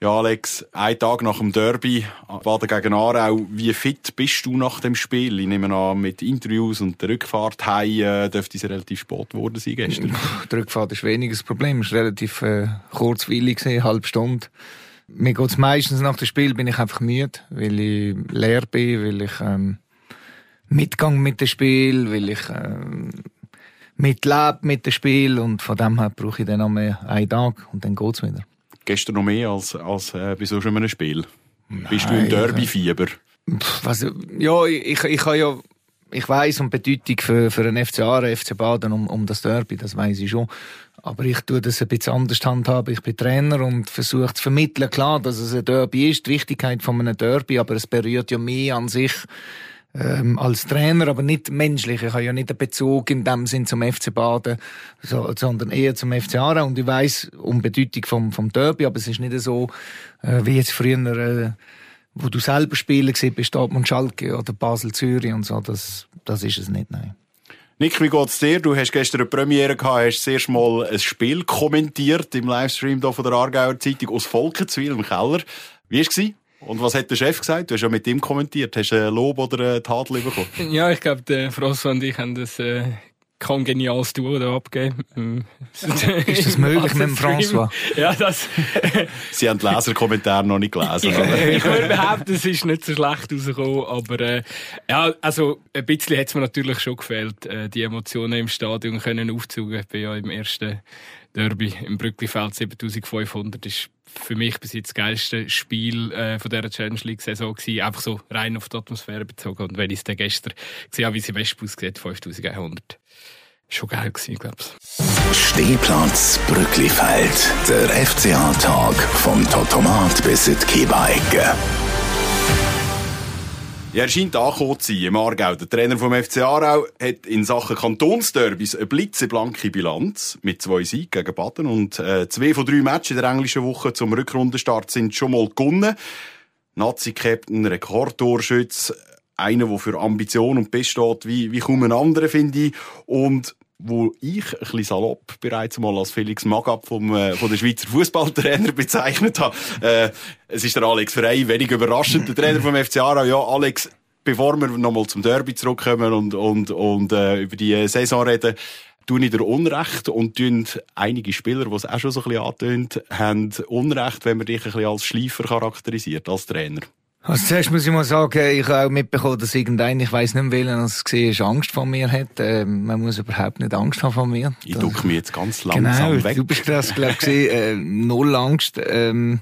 Ja, Alex, ein Tag nach dem Derby, Baden gegen Aarau. Wie fit bist du nach dem Spiel? Ich nehme an, mit Interviews und der Rückfahrt heim äh, dürfte es relativ spät geworden sein gestern. Die Rückfahrt ist weniger das Problem. Es war relativ äh, kurzweilig, eine halbe Stunde. Mir geht es meistens nach dem Spiel, bin ich einfach müde, weil ich leer bin, weil ich ähm, mitgang mit dem Spiel, weil ich ähm, mitlebe mit dem Spiel und von dem her brauche ich dann noch mehr einen Tag und dann geht's wieder gestern noch mehr als, als äh, bei so einem Spiel? Nein, Bist du im Derby-Fieber? Was, ja, ich, ich habe ja, ich weiss um die Bedeutung für, für einen FC Aare, FC Baden um, um das Derby, das weiss ich schon. Aber ich tue das ein bisschen anders handhaben. Ich bin Trainer und versuche zu vermitteln, klar, dass es ein Derby ist, die Wichtigkeit von einem Derby, aber es berührt ja mehr an sich ähm, als Trainer, aber nicht menschlich. Ich habe ja nicht einen Bezug in dem Sinn zum FC Baden, so, sondern eher zum FC Aarau. Und ich weiß um die Bedeutung vom, vom Derby, aber es ist nicht so, äh, wie jetzt früher, äh, wo du selber spielen gesehen bist, Dortmund Schalke oder Basel Zürich und so. Das, das ist es nicht, nein. Nick, wie geht's dir? Du hast gestern eine Premiere gehabt, hast das Mal ein Spiel kommentiert im Livestream hier von der Aargauer Zeitung aus Volkenswil im Keller. Wie war es? Und was hat der Chef gesagt? Du hast ja mit ihm kommentiert. Hast du ein Lob oder ein Tadel bekommen? Ja, ich glaube, der François und ich haben das äh, kongeniales Duo da abgegeben. Ähm, ist das möglich mit dem François? Ja, das... Sie haben den Leserkommentar noch nicht gelesen. ich würde behaupten, es ist nicht so schlecht rausgekommen, aber äh, ja, also ein bisschen hat es mir natürlich schon gefehlt, äh, die Emotionen im Stadion können aufzugen. Ich bin ja im ersten Derby im Brücklifeld 7500 ist für mich bis jetzt das geilste Spiel äh, von dieser Challenge League Saison gewesen. Einfach so rein auf die Atmosphäre bezogen. Und wenn ich es dann gestern gesehen habe, wie sie Wesp aussieht, 5100. Schon geil gewesen, glaube ich. Stehplatz Brücklifeld. Der FCA-Tag vom Totomat bis in die Kiebeicke. Ja, er scheint angekommen zu sein im Aargau. Der Trainer vom FC Aarau hat in Sachen Kantonsderbys eine blitzeblanke Bilanz mit zwei Siegen gegen Baden und äh, zwei von drei Matches in der englischen Woche zum Rückrundenstart sind schon mal gewonnen. Nazi-Captain, Rekordtorschütz, einer, der für Ambition und Best steht, wie, wie kaum ein anderer, finde ich. Und wo ich ein bisschen salopp bereits mal als Felix Magath vom, äh, von der Schweizer Fußballtrainer bezeichnet habe. Äh, es ist der Alex Frey, wenig überraschend, der Trainer vom FC Aarau. Ja, Alex, bevor wir nochmal zum Derby zurückkommen und, und, und äh, über die Saison reden, tun ich dir Unrecht und tun einige Spieler, die es auch schon so ein bisschen antönt, haben Unrecht, wenn man dich ein bisschen als Schleifer charakterisiert, als Trainer. Also zuerst muss ich mal sagen, ich habe auch mitbekommen, dass irgendein, ich weiss nicht welchen, als es gesehen ist, Angst vor mir hat. Äh, man muss überhaupt nicht Angst haben vor mir. Ich ducke mich jetzt ganz langsam genau, weg. du bist das, glaube ich, äh, null Angst. Ähm,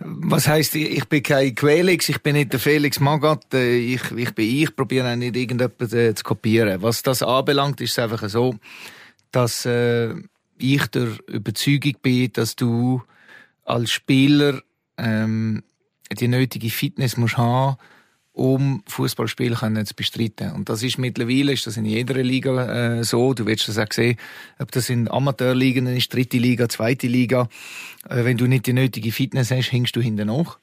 was heisst, ich, ich bin kein Quelix, ich bin nicht der Felix Magath, äh, ich, ich bin ich, probiere auch nicht irgendetwas äh, zu kopieren. Was das anbelangt, ist es einfach so, dass äh, ich der Überzeugung bin, dass du als Spieler ähm, die nötige Fitness musst haben, um Fußballspiel zu bestreiten. Und das ist mittlerweile, ist das in jeder Liga äh, so. Du wirst das auch sehen, ob das in Amateurligen ist, dritte Liga, zweite Liga. Äh, wenn du nicht die nötige Fitness hast, hängst du hinten nach.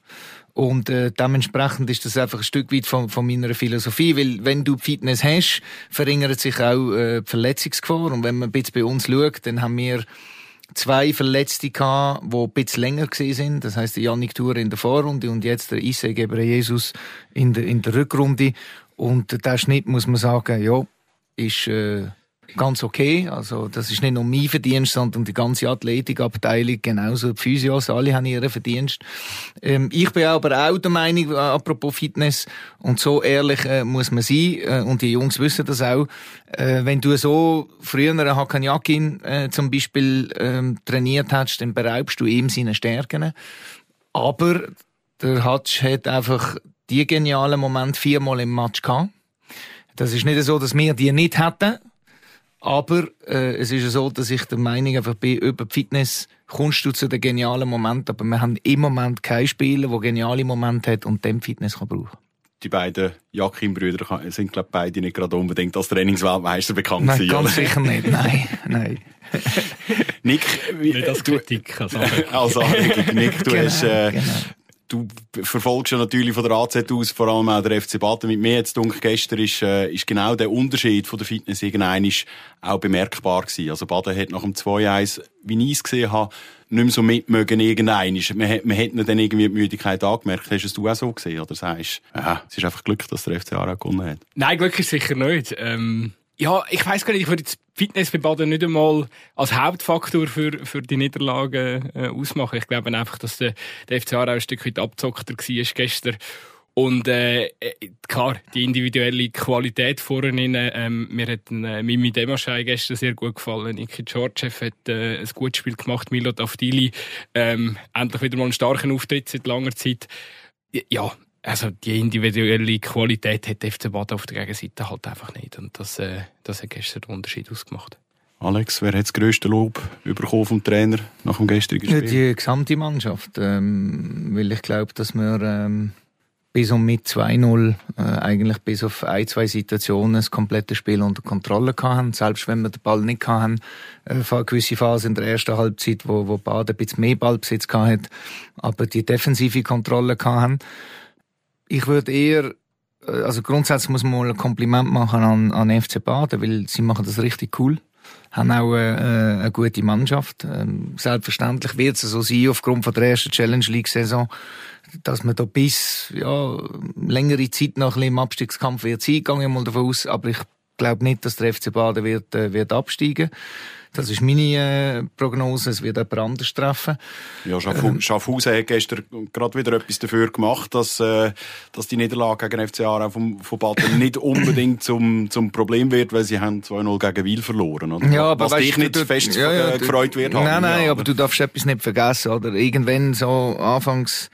Und äh, dementsprechend ist das einfach ein Stück weit von, von meiner Philosophie, weil wenn du Fitness hast, verringert sich auch äh, die Verletzungsgefahr. Und wenn man ein bisschen bei uns schaut, dann haben wir zwei Verletzte gehabt, die ein bisschen länger sind. Das heisst, der Yannick Tour in der Vorrunde und jetzt der Isse Jesus in der, in der Rückrunde. Und der Schnitt, muss man sagen, ja, ist, äh, ganz okay. Also, das ist nicht nur mein Verdienst, sondern die ganze Athletikabteilung, genauso die Physios, alle haben ihren Verdienst. Ähm, ich bin aber auch der Meinung, äh, apropos Fitness, und so ehrlich äh, muss man sein, äh, und die Jungs wissen das auch, äh, wenn du so früher einen Hakan Yakin äh, zum Beispiel ähm, trainiert hast, dann beraubst du ihm seine Stärken. Aber der Hatsch hat einfach die genialen Momente viermal im Match gehabt. Das ist nicht so, dass wir die nicht hätten, aber äh, es ist so, dass ich der Meinung einfach bin, über die Fitness kommst du zu den genialen Momenten, aber wir haben im Moment keinen Spieler, der geniale Momente hat und dem Fitness kann brauchen die beiden Jakin-Brüder sind, glaube ich, beide nicht gerade unbedingt als Trainingsweltmeister bekannt Nein, gewesen, ganz sicher nicht. Nein, nein. Nick, wie, nicht als Kritik, als Anregung. Nick, du genau, hast, äh, genau du verfolgst ja natürlich von der AZ aus, vor allem auch der FC Baden. Mit mir jetzt dunkel gestern ist, äh, ist genau der Unterschied von der Fitness irgendein auch bemerkbar gewesen. Also Baden hat nach dem 2-1, wie ich es gesehen habe, nicht mehr so mitmögen irgendein. Man hat, man hat dann irgendwie die Müdigkeit angemerkt. Hast du es auch so gesehen? Oder sagst du, ja, es ist einfach Glück, dass der FC Aarau gewonnen hat? Nein, Glück ist sicher nicht. Ähm, ja, ich weiss gar nicht, ich würde jetzt Fitness bei Baden nicht einmal als Hauptfaktor für, für die Niederlage äh, ausmachen. Ich glaube einfach, dass der, der FC Aarau ein Stück weit abgezockter war gestern. Und äh, äh, klar, die individuelle Qualität vorne, ähm, mir hat äh, Mimi Demaschei gestern sehr gut gefallen. Niki Georgiev hat äh, ein gutes Spiel gemacht, Milo Avdili ähm, endlich wieder mal einen starken Auftritt seit langer Zeit. Ja, also die individuelle Qualität hat FC Baden auf der Gegenseite halt einfach nicht. Und das, äh, das hat gestern den Unterschied ausgemacht. Alex, wer hat das grösste Lob bekommen vom Trainer nach dem gestrigen Spiel? Die gesamte Mannschaft. Ähm, weil ich glaube, dass wir ähm, bis um mit 2-0 äh, eigentlich bis auf ein, zwei Situationen das komplette Spiel unter Kontrolle hatten. Selbst wenn wir den Ball nicht hatten, äh, eine gewisse Phase in der ersten Halbzeit, wo, wo Baden ein bisschen mehr Ballbesitz hatte, aber die defensive Kontrolle hatten. Ich würde eher äh, also grundsätzlich muss man mal ein Kompliment machen an, an FC Baden, weil sie machen das richtig cool haben auch eine, äh, eine gute Mannschaft. Ähm, selbstverständlich wird es so sein, aufgrund von der ersten Challenge League-Saison, dass man da bis ja, längere Zeit noch ein bisschen im Abstiegskampf wird sein, gehe ich mal davon aus. Aber ich glaube nicht, dass der FC Baden wird, äh, wird absteigen das ist meine äh, Prognose. Es wird jemand anders treffen. Ja, ähm, Schaffhausen hat gestern gerade wieder etwas dafür gemacht, dass, äh, dass die Niederlage gegen FC Aarau vom, von Baden nicht unbedingt zum, zum Problem wird, weil sie haben 2-0 gegen Wiel verloren. Oder? Ja, aber Was weißt, dich nicht du, fest ja, ja, äh, gefreut wird. Nein, haben, nein, ja, aber du darfst etwas nicht vergessen. Oder? Irgendwann so anfangs,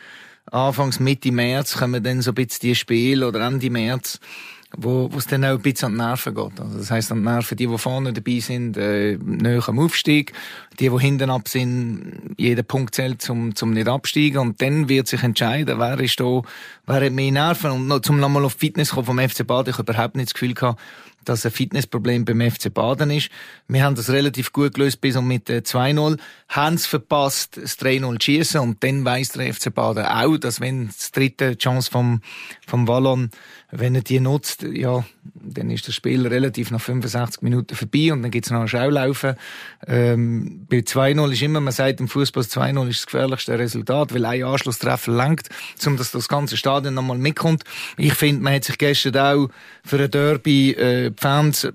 anfangs Mitte März kommen dann so ein bisschen die Spiele oder Ende März wo es dann auch ein bisschen an die Nerven geht. Also das heisst, an die Nerven, die, die vorne dabei sind, äh, näher am Aufstieg, die, die hinten ab sind, jeder Punkt zählt zum, zum nicht absteigen. Und dann wird sich entscheiden, wer ist da, wer hat mehr Nerven. Und noch, zum nochmal auf Fitness kommen vom FC Bad, ich überhaupt nicht das Gefühl gehabt, dass ein Fitnessproblem beim FC Baden ist. Wir haben das relativ gut gelöst bis um mit 2-0. Haben es verpasst, das 3-0 zu schiessen und dann weiss der FC Baden auch, dass wenn die dritte Chance vom, vom Wallon wenn er die nutzt, ja, dann ist das Spiel relativ nach 65 Minuten vorbei und dann gibt's noch ein Schaulaufen. Ähm, bei 2-0 ist immer, man sagt im Fußball 2-0 ist das gefährlichste Resultat, weil ein Anschlusstreffer langt, um dass das ganze Stadion nochmal mitkommt. Ich finde, man hat sich gestern auch für ein Derby äh, die Fans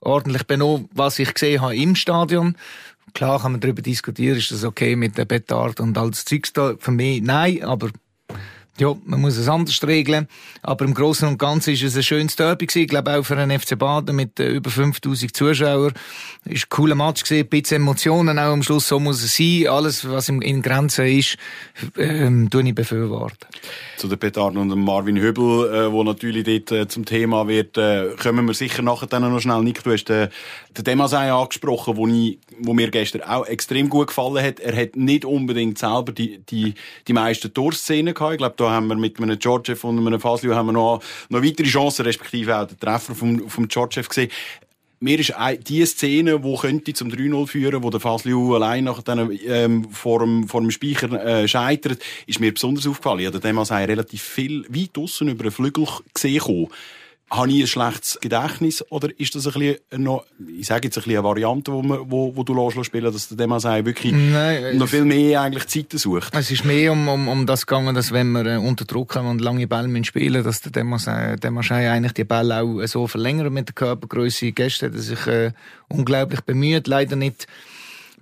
ordentlich benommen, was ich gesehen habe im Stadion. Klar kann man darüber diskutieren, ist das okay mit der Betard und all das Zeugs da. Für mich nein, aber ja, man muss es anders regeln. Aber im Großen und Ganzen ist es ein schönes Derby gewesen. Ich glaube auch für einen FC Baden mit äh, über 5000 Zuschauern. Ist ein cooler Match gewesen. Ein bisschen Emotionen auch am Schluss. So muss es sein. Alles, was in Grenzen ist, ähm, tue ich befürworten. Zu den Petarden und Marvin Hübel, äh, wo natürlich dort äh, zum Thema wird, äh, kommen wir sicher nachher dann noch schnell. Nick, du hast äh, den Demasei angesprochen, wo, ich, wo mir gestern auch extrem gut gefallen hat. Er hat nicht unbedingt selber die, die, die meisten Torszenen gehabt. Ich glaube, haben wir mit einem Georgiev und einem Faslio haben wir noch, noch weitere Chancen, respektive auch den Treffer vom, vom Georgiev gesehen mir ist die Szene, die könnte zum 3-0 führen, wo der Fasliu allein nach dem, ähm, vor, dem, vor dem Speicher äh, scheitert, ist mir besonders aufgefallen. Ich habe den relativ viel weit aussen über den Flügel gesehen habe ich ein schlechtes Gedächtnis oder ist das ein bisschen noch, ich sage jetzt ein bisschen eine Variante, wo, man, wo, wo du lässt spielen, dass der Demasai wirklich Nein, noch viel mehr eigentlich Zeiten sucht? Es ist mehr um, um, um das gegangen, dass wenn wir äh, unter Druck haben und lange Bälle spielen, dass der Demasai, Demasai eigentlich die Bälle auch so verlängert mit der Körpergröße. Gestern hat er sich äh, unglaublich bemüht, leider nicht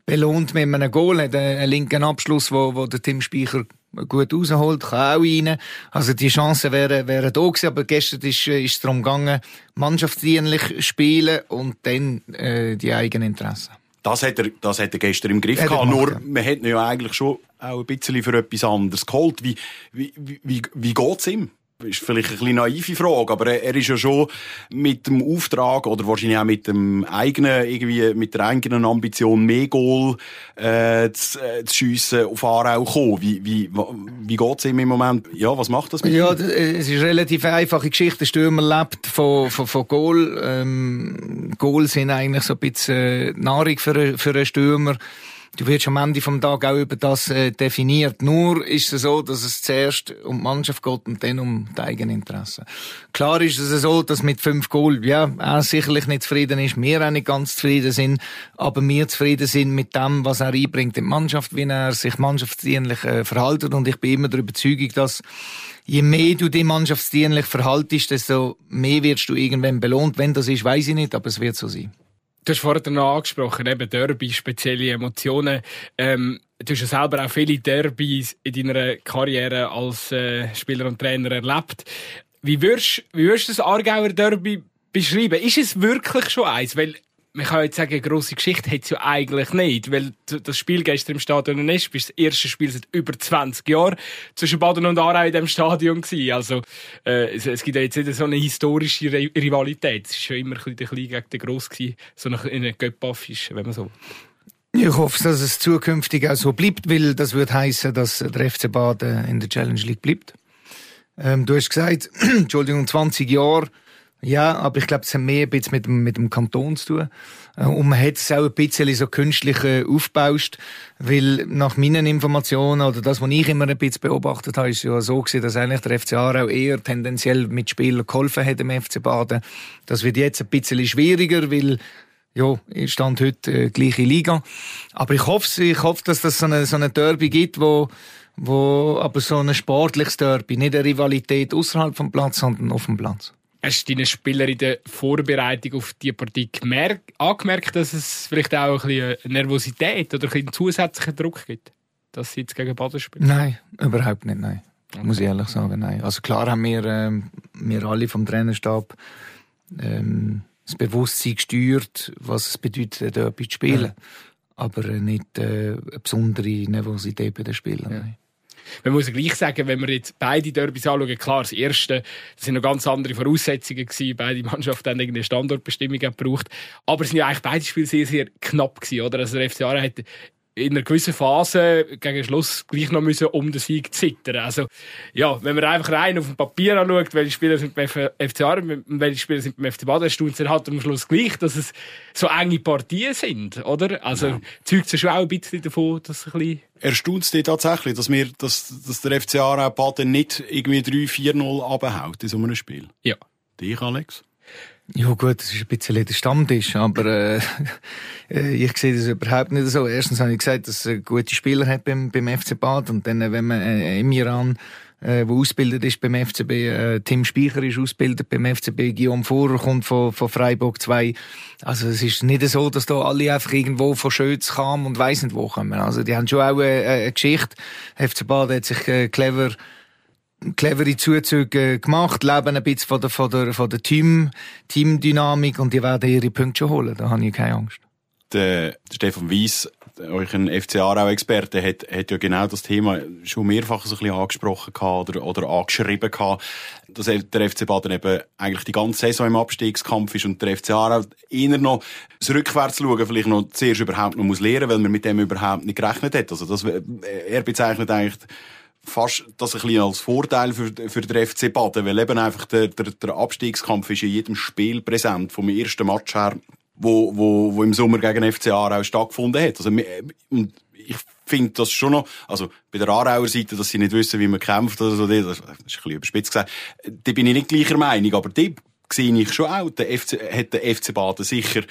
belohnt mit einem Goal, hat einen linken Abschluss, wo, wo der Tim Speicher gut rausholt, kann auch rein. Also die Chancen wären, wären da gewesen, aber gestern ist, äh, ist darum gegangen, mannschaftsdienlich spielen und dann äh, die eigenen Interessen. Das hat er, das hat er gestern im Griff gehabt. Nur, man hat ihn ja eigentlich schon auch ein bisschen für etwas anderes geholt. Wie, wie, wie, wie geht's ihm? Ist vielleicht eine naive Frage, aber er ist ja schon mit dem Auftrag oder wahrscheinlich auch mit dem eigenen, irgendwie, mit der eigenen Ambition, mehr Goal, äh, zu, äh, zu schiessen auf Aarau kommen. Wie, wie, wie geht's ihm im Moment? Ja, was macht das mit Ja, ihm? es ist eine relativ einfache Geschichte. Der Stürmer lebt von, von, von Goal. Ähm, Goal sind eigentlich so ein bisschen Nahrung für, für einen Stürmer. Du wirst am Ende vom Tag auch über das äh, definiert. Nur ist es so, dass es zuerst um die Mannschaft geht und dann um die eigenen Interessen. Klar ist es so, dass mit fünf Goal, ja, er sicherlich nicht zufrieden ist, wir auch nicht ganz zufrieden sind, aber wir zufrieden sind mit dem, was er einbringt in die Mannschaft, wie er sich mannschaftsdienlich äh, verhaltet und ich bin immer der Überzeugung, dass je mehr du dich mannschaftsdienlich verhaltest, desto mehr wirst du irgendwann belohnt. Wenn das ist, weiß ich nicht, aber es wird so sein. Du hast vorhin noch angesprochen, eben Derby, spezielle Emotionen. Ähm, du hast ja selber auch viele Derbys in deiner Karriere als äh, Spieler und Trainer erlebt. Wie würdest, wie würdest du das Aargauer Derby beschreiben? Ist es wirklich schon eins? Weil man kann jetzt sagen, eine grosse Geschichte hat es ja eigentlich nicht, weil das Spiel gestern im Stadion ist, das erste Spiel seit über 20 Jahren zwischen Baden und Aarau in diesem Stadion gewesen. Also, äh, es, es, gibt ja jetzt nicht so eine historische Rivalität. Es war ja immer ein bisschen gegen den Gross gewesen, so eine, eine Göppaffisch, wenn man so ich hoffe, dass es zukünftig auch so bleibt, weil das würde heißen, dass der FC Baden in der Challenge League bleibt. Ähm, du hast gesagt, Entschuldigung, 20 Jahre ja, aber ich glaube, es hat mehr ein bisschen mit dem, mit dem Kanton zu tun. Äh, und man hat es auch ein bisschen so künstlich äh, aufgebaut, weil nach meinen Informationen oder das, was ich immer ein bisschen beobachtet habe, ist ja so gewesen, dass eigentlich der FC Aarau eher tendenziell mit Spielern geholfen hat im FC Baden. Das wird jetzt ein bisschen schwieriger, weil ja, ich stand heute äh, gleiche Liga. Aber ich hoffe, ich hoffe, dass das so eine, so eine Derby gibt, wo, wo aber so ein sportliches Derby, nicht eine Rivalität außerhalb vom Platz, sondern auf dem Platz. Hast du deinen Spieler in der Vorbereitung auf die Partie gemerkt, angemerkt, dass es vielleicht auch ein bisschen Nervosität oder ein zusätzlichen Druck gibt, dass sie jetzt gegen Baden spielen? Nein, überhaupt nicht, nein. Okay. Muss ich ehrlich sagen, nein. Also klar haben wir, ähm, wir alle vom Trainerstab ähm, das Bewusstsein gesteuert, was es bedeutet, dort zu spielen. Ja. Aber äh, nicht äh, eine besondere Nervosität bei den Spielern. Ja. Man muss ja gleich sagen, wenn wir jetzt beide Derbys anschauen, klar, das erste, das sind noch ganz andere Voraussetzungen gewesen. Beide Mannschaften haben irgendeine Standortbestimmung gebraucht. Aber es sind ja eigentlich beide Spiele sehr, sehr knapp gewesen, oder? Also der FC Aarau hat in einer gewissen Phase gegen Schluss gleich noch müssen um den Sieg zittern. Also, ja, wenn man einfach rein auf dem Papier anschaut, welche Spieler sind beim FC Aarau, welche Spieler sind beim FC Baden, staunt es halt am Schluss gleich, dass es so enge Partien sind, oder? Also, ja. zeugt es schon auch ein bisschen davon, dass es ein bisschen Erstaunt es dich tatsächlich, dass, wir, dass, dass der FC Aarau Baden nicht irgendwie 3-4-0 abhaut in so einem Spiel? Ja. Dich, Alex? Ja gut, das ist ein bisschen der Stammtisch, aber äh, äh, ich sehe das überhaupt nicht so. Erstens habe ich gesagt, dass er gute Spieler hat beim, beim FC Bad und dann, äh, wenn man äh, im Iran äh, wo ausgebildet ist beim FCB. Äh, Tim Speicher ist ausgebildet beim FCB. Guillaume Fahrer kommt von, von Freiburg 2. Also es ist nicht so, dass da alle einfach irgendwo von Schötz kamen und weiss nicht wo kommen. Also die haben schon auch eine, eine Geschichte. FC Bad hat sich äh, clever clevere Zuzüge gemacht, leben ein bisschen von der, von der, von der Team, Teamdynamik und die werden ihre Punkte schon holen. Da habe ich keine Angst. Der Stefan Weiss, euch ein FC Aarau-Experte, hat, hat ja genau das Thema schon mehrfach so ein bisschen angesprochen oder, oder angeschrieben gehabt, dass der FC Baden eben eigentlich die ganze Saison im Abstiegskampf ist und der FC Aarau eher noch das Rückwärts schauen, vielleicht noch zuerst überhaupt noch muss lernen, weil man mit dem überhaupt nicht gerechnet hat. Also das, er bezeichnet eigentlich fast das ein bisschen als Vorteil für, für den FC Baden, weil eben einfach der, der, der Abstiegskampf ist in jedem Spiel präsent, vom ersten Match her, wo, wo, wo im Sommer gegen FC Aarau stattgefunden hat. Also, ich finde das schon noch, also bei der Aarauer Seite, dass sie nicht wissen, wie man kämpft oder so, das ist ein bisschen überspitzt gesagt, da bin ich nicht gleicher Meinung, aber die sehe ich schon auch, der FC, hat der FC Baden sicher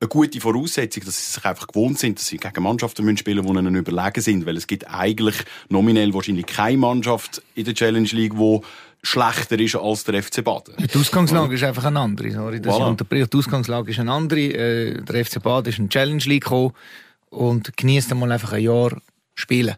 eine gute Voraussetzung, dass sie sich einfach gewohnt sind, dass sie gegen Mannschaften müssen spielen die ihnen überlegen sind, weil es gibt eigentlich nominell wahrscheinlich keine Mannschaft in der Challenge League, die schlechter ist als der FC Baden. Die Ausgangslage ist einfach eine andere, sorry, dass voilà. ich Die Ausgangslage ist eine andere. Äh, der FC Baden ist in die Challenge League gekommen und genießt einmal einfach ein Jahr spielen.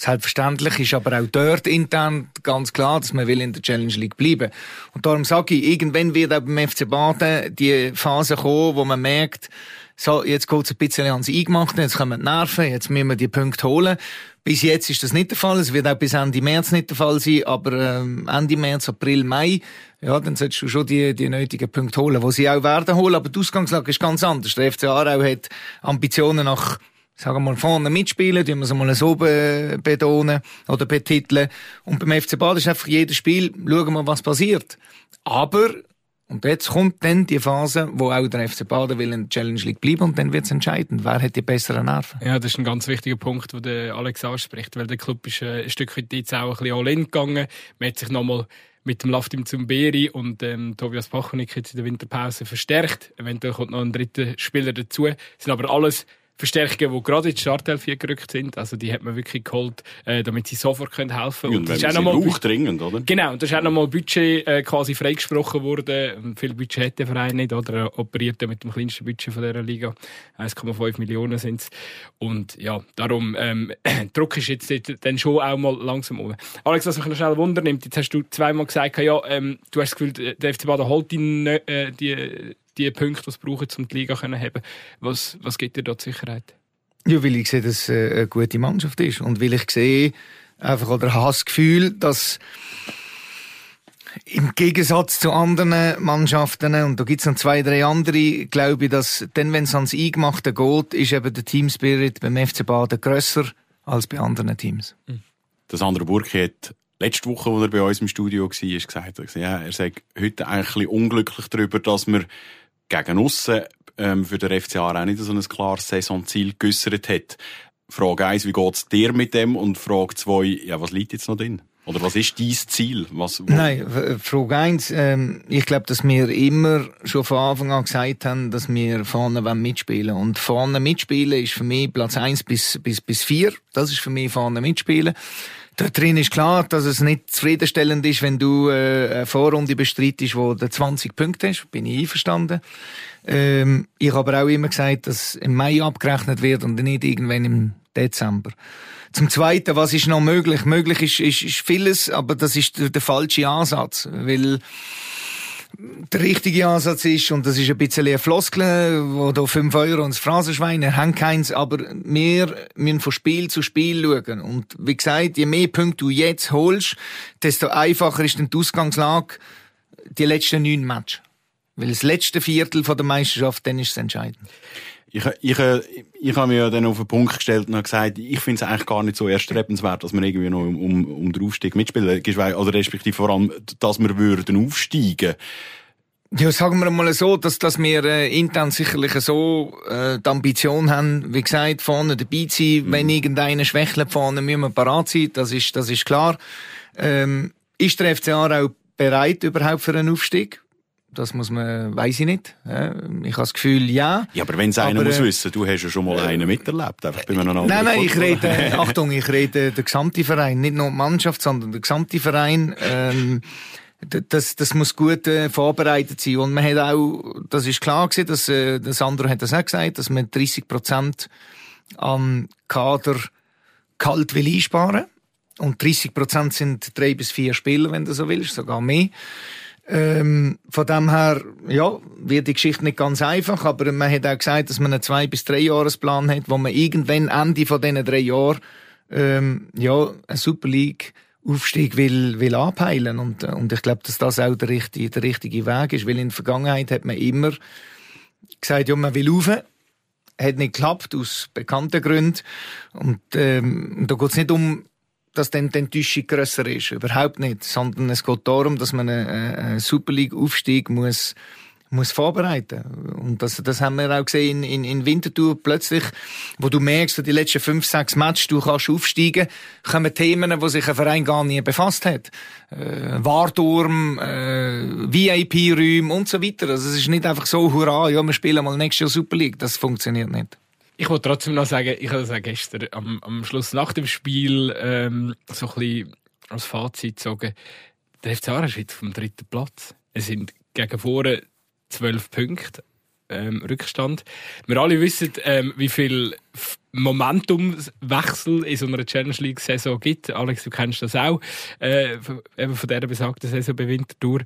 Selbstverständlich ist aber auch dort intern ganz klar, dass man will in der Challenge League bleiben. Und darum sage ich, irgendwann wird auch beim FC Baden die Phase kommen, wo man merkt, so, jetzt geht's ein bisschen ans Eingemachte, jetzt kommen die Nerven, jetzt müssen wir die Punkte holen. Bis jetzt ist das nicht der Fall. Es wird auch bis Ende März nicht der Fall sein, aber ähm, Ende März, April, Mai, ja, dann solltest du schon die, die nötigen Punkte holen, die sie auch werden holen. Aber die Ausgangslage ist ganz anders. Der FC Aarau hat Ambitionen nach sagen wir mal, vorne mitspielen, tun wir es mal so betonen oder betiteln. Und beim FC Bad ist einfach jedes Spiel, schauen wir, was passiert. Aber Und jetzt kommt dann die Phase, wo auch der FC Baden will in der Challenge League bleiben und dann wird es entscheidend, wer hat die besseren Nerven. Ja, das ist ein ganz wichtiger Punkt, den Alex anspricht, weil der Club ist äh, ein Stück weit jetzt auch ein bisschen all-in gegangen. Man hat sich nochmal mit dem Laftim Zumberi und ähm, Tobias Pachonik jetzt in der Winterpause verstärkt. Eventuell kommt noch ein dritter Spieler dazu. Das sind aber alles Verstärkungen, die gerade in die Startelf gerückt sind. Also die hat man wirklich geholt, äh, damit sie sofort können helfen können. Und, und das ist auch nochmal dringend, oder? Genau, und da ist auch nochmal Budget äh, quasi freigesprochen worden. Viel Budget hat der Verein nicht, oder? Er operiert mit dem kleinsten Budget von dieser Liga. 1,5 Millionen sind es. Und ja, darum, ähm, Druck ist jetzt dann schon auch mal langsam um. Alex, was mich noch schnell wundernimmt, jetzt hast du zweimal gesagt, ja, ähm, du hast das Gefühl, der FC Baden holt die, äh, die die Punkte, die sie brauchen, um die Liga zu haben. Was, was gibt dir da die Sicherheit? Ja, weil ich sehe, dass es eine gute Mannschaft ist. Und weil ich sehe, einfach oder habe das Gefühl, dass im Gegensatz zu anderen Mannschaften, und da gibt es noch zwei, drei andere, glaube ich, dass dann, wenn es ans Eingemachte geht, ist eben der Team Spirit beim FC Baden grösser als bei anderen Teams. Das andere Burki hat letzte Woche, als er bei uns im Studio war, gesagt, ja, er sagt heute eigentlich ein bisschen unglücklich darüber, dass wir gegen aussen ähm, für den FCA auch nicht so ein klares Saisonziel geäussert hat. Frage 1, wie geht's dir mit dem? Und Frage 2, ja, was liegt jetzt noch drin? Oder was ist dein Ziel? Was, Nein, Frage 1, ähm, ich glaube, dass wir immer schon von Anfang an gesagt haben, dass wir vorne mitspielen wollen. Und vorne mitspielen ist für mich Platz 1 bis, bis, bis 4. Das ist für mich vorne mitspielen. Da drin ist klar, dass es nicht zufriedenstellend ist, wenn du äh, eine Vorrunde bestreitest, wo du 20 Punkte hast. Bin ich einverstanden. Ähm, ich habe aber auch immer gesagt, dass im Mai abgerechnet wird und nicht irgendwann im Dezember. Zum Zweiten, was ist noch möglich? Möglich ist, ist, ist vieles, aber das ist der, der falsche Ansatz, weil der richtige Ansatz ist, und das ist ein bisschen eine Floskel, wo da 5 Euro ins Phrasenschwein, er hat keins, aber wir müssen von Spiel zu Spiel schauen. Und wie gesagt, je mehr Punkte du jetzt holst, desto einfacher ist die Ausgangslage die letzten neun Matches. Weil das letzte Viertel der Meisterschaft, dann ist es entscheidend. Ich, ich, ich habe mir ja dann auf den Punkt gestellt und gesagt, ich finde es eigentlich gar nicht so erstrebenswert, dass wir irgendwie noch um, um, um den Aufstieg mitspielen. Also respektive vor allem, dass wir würden aufsteigen. Ja, sagen wir mal so, dass, dass wir äh, intern sicherlich so äh, die Ambition haben, wie gesagt, vorne dabei zu sein. Mhm. Wenn irgendeiner schwächelt vorne, müssen wir parat sein. Das ist, das ist klar. Ähm, ist der FCA auch bereit überhaupt für einen Aufstieg? Das muss man, weiß ich nicht. Ich habe das Gefühl, ja. Ja, aber wenn es einer muss äh, wissen, du hast ja schon mal einen miterlebt, einfach bei einem Nein, nein, ich rede, Achtung, ich rede der gesamte Verein, nicht nur die Mannschaft, sondern der gesamte Verein. Ähm, das, das muss gut äh, vorbereitet sein. Und man hat auch, das ist klar gewesen, dass, äh, das andere hat das auch gesagt, dass man 30 Prozent am Kader kalt will einsparen. Und 30 Prozent sind drei bis vier Spieler, wenn du so willst, sogar mehr. Ähm, von dem her, ja, wird die Geschichte nicht ganz einfach, aber man hat auch gesagt, dass man einen zwei bis drei Jahresplan hat, wo man irgendwann Ende von diesen drei Jahren, ähm, ja, eine Super League Aufstieg will, will anpeilen. Und, und ich glaube, dass das auch der richtige, der richtige Weg ist, weil in der Vergangenheit hat man immer gesagt, ja, man will rauf, hat nicht geklappt, aus bekannten Gründen. Und ähm, da es nicht um dass dann die Enttäuschung grösser ist. Überhaupt nicht. Sondern es geht darum, dass man einen, Super League-Aufstieg muss, muss vorbereiten. Und das, das haben wir auch gesehen in, in, in Winterthur. Plötzlich, wo du merkst, die letzten fünf, sechs Matches, du kannst aufsteigen, kommen Themen, wo sich ein Verein gar nie befasst hat. Äh, Warturm, äh, VIP-Räume und so weiter. Also es ist nicht einfach so, hurra, ja, wir spielen mal nächstes Jahr Super League. Das funktioniert nicht. Ich wollte trotzdem noch sagen, ich habe das gestern am, am Schluss nach dem Spiel ähm, so ein bisschen als Fazit gezogen. Der FC Aarau ist jetzt vom dritten Platz. Es sind gegen vorne zwölf Punkte ähm, Rückstand. Wir alle wissen, ähm, wie viel Momentumwechsel in so einer Challenge League Saison gibt. Alex, du kennst das auch, äh, eben von dieser besagten Saison bei Winterthur.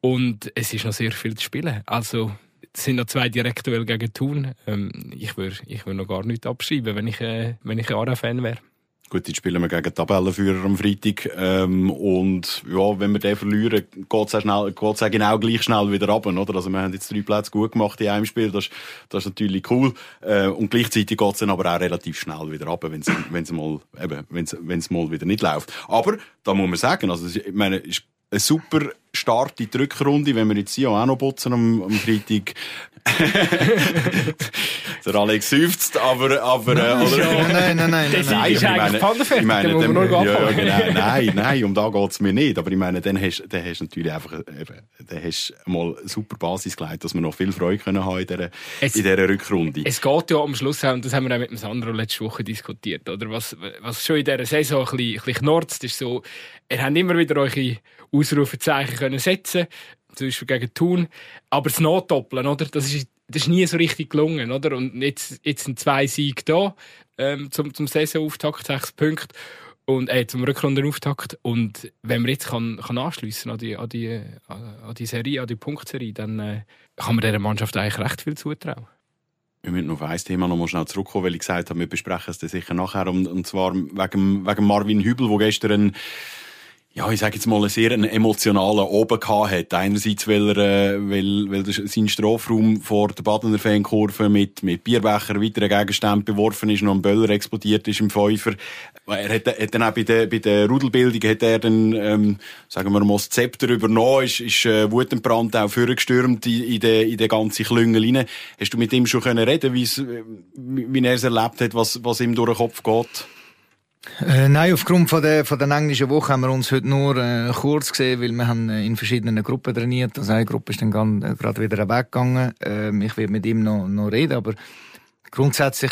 Und es ist noch sehr viel zu spielen. Also es sind noch zwei Direktuell gegen Thun. Ähm, ich würde ich würd noch gar nichts abschreiben, wenn ich, äh, wenn ich ein ARA-Fan wäre. Gut, jetzt spielen wir gegen Tabellenführer am Freitag. Ähm, und ja, wenn wir den verlieren, geht es schnell, auch genau gleich schnell wieder runter, oder? Also wir haben jetzt drei Plätze gut gemacht in einem Spiel, das, das ist natürlich cool. Äh, und gleichzeitig geht es dann aber auch relativ schnell wieder runter, wenn es mal, wenn's, wenn's mal wieder nicht läuft. Aber, da muss man sagen, also ich meine, ist eine super Start in die Rückrunde, wenn wir jetzt hier auch noch putzen am, am Freitag. der Alex seufzt, aber, aber, nein, äh, oder? Ja, nein, nein, nein, Das nein. ist ich eigentlich meine, Pfandenfertig, ich meine, dann- nur ja, ja, genau, nein, nein, um da geht's mir nicht. Aber ich meine, dann hast, dann hast du natürlich einfach, eben, dann hast mal super Basis gelegt, dass wir noch viel Freude können haben in dieser, Es- in dieser Rückrunde. Es geht ja am Schluss auch, und das haben wir auch mit dem Sandro letzte Woche diskutiert, oder? Was, was schon in dieser Saison ein bisschen, ein bisschen knorzt, ist so, ihr habt immer wieder eure Ausrufezeichen können setzen, zum Beispiel gegen Thun, aber das Notdoppeln, oder? Das ist, das ist nie so richtig gelungen, oder? Und jetzt, jetzt sind zwei Siege da, ähm, zum, zum Saisonauftakt, sechs Punkte. Und, äh, zum Rückrundenauftakt. Und wenn man jetzt kann, kann anschliessen an die, an die, an die Serie, an die Punktserie, dann, äh, kann man dieser Mannschaft eigentlich recht viel zutrauen. Wir müssen noch auf ein Thema noch mal schnell zurückkommen, weil ich gesagt habe, wir besprechen es dann sicher nachher. Und, und zwar wegen, wegen Marvin Hübel, der gestern ja, ich sage jetzt mal, einen sehr emotionalen Oben gehabt hat. Einerseits, weil er, äh, weil, weil sein Strafraum vor der Badener Fankurve mit, mit Bierbecher weiteren Gegenständen beworfen ist und ein Böller explodiert ist im Pfeifer. Er hat, hat dann auch bei der, bei der Rudelbildung hat er dann, ähm, sagen wir mal, das Zepter übernommen, ist, ist, äh, wutentbrannt auch vorgestürmt in, in den, in den ganzen Klüngel rein. Hast du mit ihm schon können reden, äh, wie er es erlebt hat, was, was ihm durch den Kopf geht? Äh, nein, aufgrund von der, von der englischen Woche haben wir uns heute nur äh, kurz gesehen, weil wir haben äh, in verschiedenen Gruppen trainiert. Also eine Gruppe ist dann äh, gerade wieder weggegangen. Ähm, ich werde mit ihm noch, noch reden, aber grundsätzlich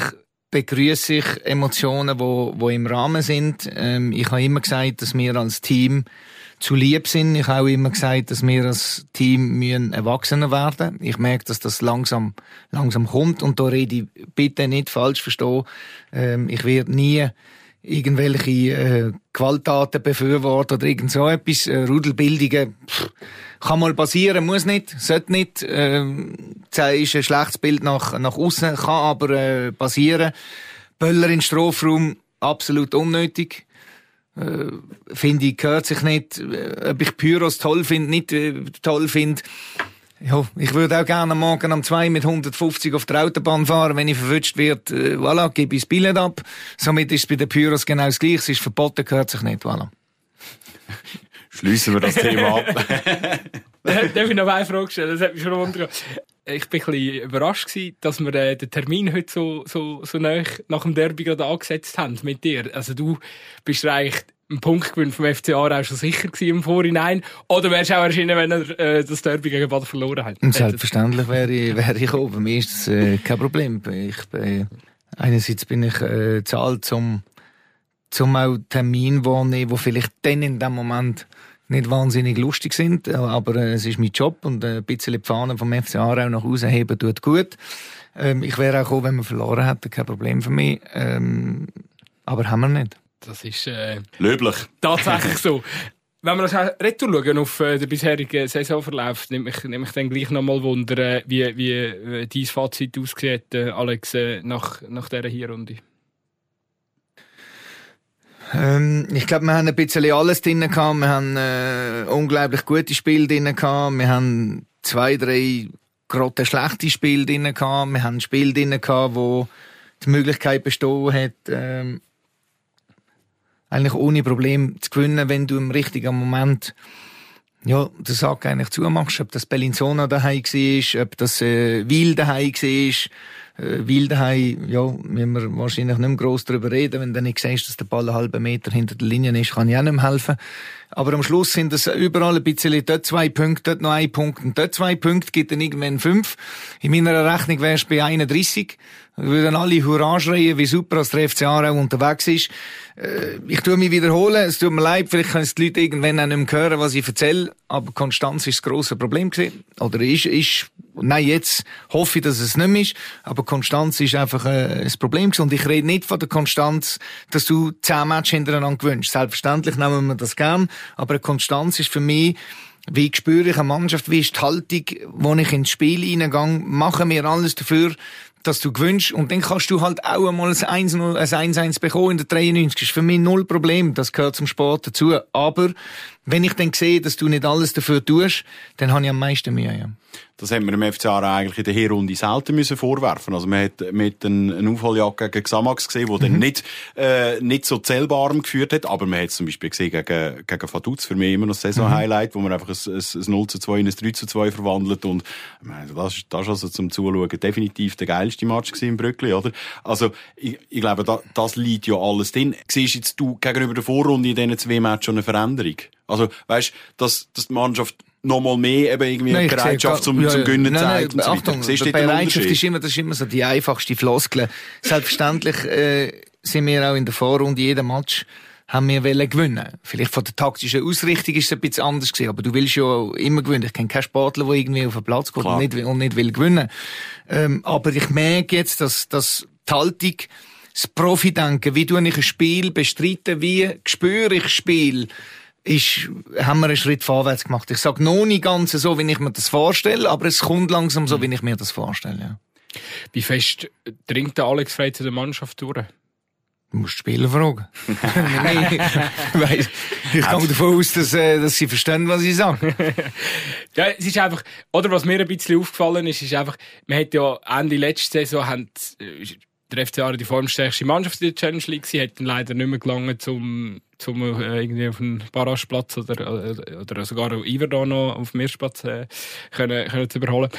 begrüße ich Emotionen, wo, wo im Rahmen sind. Ähm, ich habe immer gesagt, dass wir als Team zu lieb sind. Ich habe auch immer gesagt, dass wir als Team müssen erwachsener werden. Ich merke, dass das langsam, langsam kommt und da rede ich bitte nicht falsch verstehen. Ähm, ich werde nie irgendwelche äh, Gewalttaten befürworten oder irgend so etwas. Äh, Rudelbildungen pff, kann mal passieren, muss nicht, sollte nicht. Ähm, das ist ein schlechtes Bild nach, nach außen, kann aber äh, passieren. Böller in Strafraum, absolut unnötig. Äh, finde ich, gehört sich nicht. Äh, Ob ich Pyros toll finde, nicht äh, toll finde. Ja, ich würde auch gerne morgen am 2 mit 150 auf der Autobahn fahren. Wenn ich verwünscht wird, äh, voilà, gebe ich das Billett ab. Somit ist es bei den Pyros genau das Gleiche. Es ist verboten, gehört sich nicht, voilà. Schliessen wir das Thema ab. Darf ich noch eine Frage stellen? Das hat mich schon wundern. Ich bin ein bisschen überrascht gewesen, dass wir äh, den Termin heute so, so, so nah nach dem Derby gerade angesetzt haben mit dir. Also du bist eigentlich ein Punktgewinn vom FCA auch schon sicher gewesen im Vorhinein. Oder wärst du auch erschienen, wenn er äh, das Derby gegen Baden verloren? Und selbstverständlich wäre ich, wäre ich oben. Mir ist das äh, kein Problem. Ich bin, einerseits bin ich äh, zahlt zum, zum auch Termin wahrnehmen, wo vielleicht dann in dem Moment nicht wahnsinnig lustig sind, aber äh, es ist mein Job und äh, ein bisschen die Fahnen vom FC Aarau nach außen heben tut gut. Ähm, ich wäre auch gekommen, wenn wir verloren hätten, kein Problem für mich. Ähm, aber haben wir nicht. Das ist äh, Löblich. tatsächlich so. Wenn wir das retour schauen auf äh, den bisherigen Saisonverlauf, nimmt mich, nimmt mich dann gleich nochmal Wunder, äh, wie, wie äh, dein Fazit aussieht, Alex, nach, nach dieser hier Runde. Ähm, ich glaube, wir haben ein bisschen alles drin gehabt. Wir haben äh, unglaublich gute Spiele drin gehabt. Wir haben zwei, drei grotte schlechte Spiele drin gehabt. Wir haben Spiele drin gehabt, wo die Möglichkeit bestehen hat, ähm, eigentlich ohne Problem zu gewinnen, wenn du im richtigen Moment ja, den Sack eigentlich zumachst. Ob das Bellinzona daheim war, ob das äh, Wil daheim war. Äh, Wil daheim, ja, müssen wir wahrscheinlich nicht mehr gross darüber reden. Wenn du nicht siehst, dass der Ball einen halben Meter hinter der Linie ist, kann ich auch nicht mehr helfen. Aber am Schluss sind es überall ein bisschen dort zwei Punkte, dort noch ein Punkt und dort zwei Punkte, gibt dann irgendwann fünf. In meiner Rechnung wärst du bei 31. Wir würden alle Hurra schreien, wie super, dass der FC Aarau unterwegs ist. Äh, ich tue mich wiederholen, es tut mir leid, vielleicht können die Leute irgendwann auch nicht mehr hören, was ich erzähle, aber Konstanz ist das grosse Problem gewesen. Oder ist, ist, nein, jetzt hoffe ich, dass es nicht mehr ist, aber Konstanz ist einfach äh, ein Problem gewesen. Und ich rede nicht von der Konstanz, dass du zehn Matches hintereinander gewünscht. Selbstverständlich nehmen wir das gern, aber eine Konstanz ist für mich, wie spüre ich eine Mannschaft, wie ist die Haltung, wo ich ins Spiel hineingehe, machen wir alles dafür, dass du gewünscht und dann kannst du halt auch einmal ein 1-0, ein 1-1 bekommen in der 93. Das ist für mich null Problem. Das gehört zum Sport dazu. Aber wenn ich dann sehe, dass du nicht alles dafür tust, dann habe ich am meisten Mühe. Ja. Das haben wir im FCA eigentlich in der Hinrunde selten müssen vorwerfen. Also man hat mit einem Aufholjagd gegen Xamax gesehen, wo mhm. dann nicht, äh, nicht so zählbarem geführt hat, aber man hat es zum Beispiel gesehen gegen, gegen Vaduz, für mich immer noch Saison-Highlight, mhm. wo man einfach ein, ein, ein 0 zu 2 in ein 3 zu 2 verwandelt und ich meine, das, das ist also zum Zuschauen definitiv der geilste Match im Brückli, oder? Also ich, ich glaube, da, das liegt ja alles drin. Siehst jetzt du gegenüber der Vorrunde in diesen zwei Matches schon eine Veränderung? Also weißt, dass, dass die Mannschaft nochmal mehr eben irgendwie nein, Bereitschaft zum, ja, zum Gönnen zeigt. Nein, Achtung, so Bereitschaft ist immer, das ist immer so die einfachste Floskel. Selbstverständlich äh, sind wir auch in der Vorrunde jeden Match haben wir wollen gewinnen. Vielleicht von der taktischen Ausrichtung ist es ein bisschen anders gewesen, aber du willst ja immer gewinnen. Ich kenne keinen Sportler, der irgendwie auf den Platz geht und nicht, und nicht will gewinnen. Ähm, aber ich merke jetzt, dass, dass die Haltung, das Profi-Denken, wie du ich ein Spiel bestreiten, wie spüre ich Spiel, ist, haben wir einen Schritt vorwärts gemacht. Ich sage noch nicht ganz so, wie ich mir das vorstelle, aber es kommt langsam so, wie ich mir das vorstelle. Ja. Wie fest dringt der Alex Frey zu der Mannschaft durch? Du musst Spieler fragen. Nein, ich, ich gehe davon aus, dass, äh, dass sie verstehen, was ich sage. ja, es ist einfach, oder was mir ein bisschen aufgefallen ist, ist einfach, man hat ja Ende letzte Saison, haben, äh, der FCA die formstärkste Mannschaft in der Challenge League sie hat dann leider nicht mehr gelangt, zum, zum äh, irgendwie auf den Barrageplatz oder, oder, oder sogar Iverdon noch auf dem Erstplatz äh, können, können zu überholen.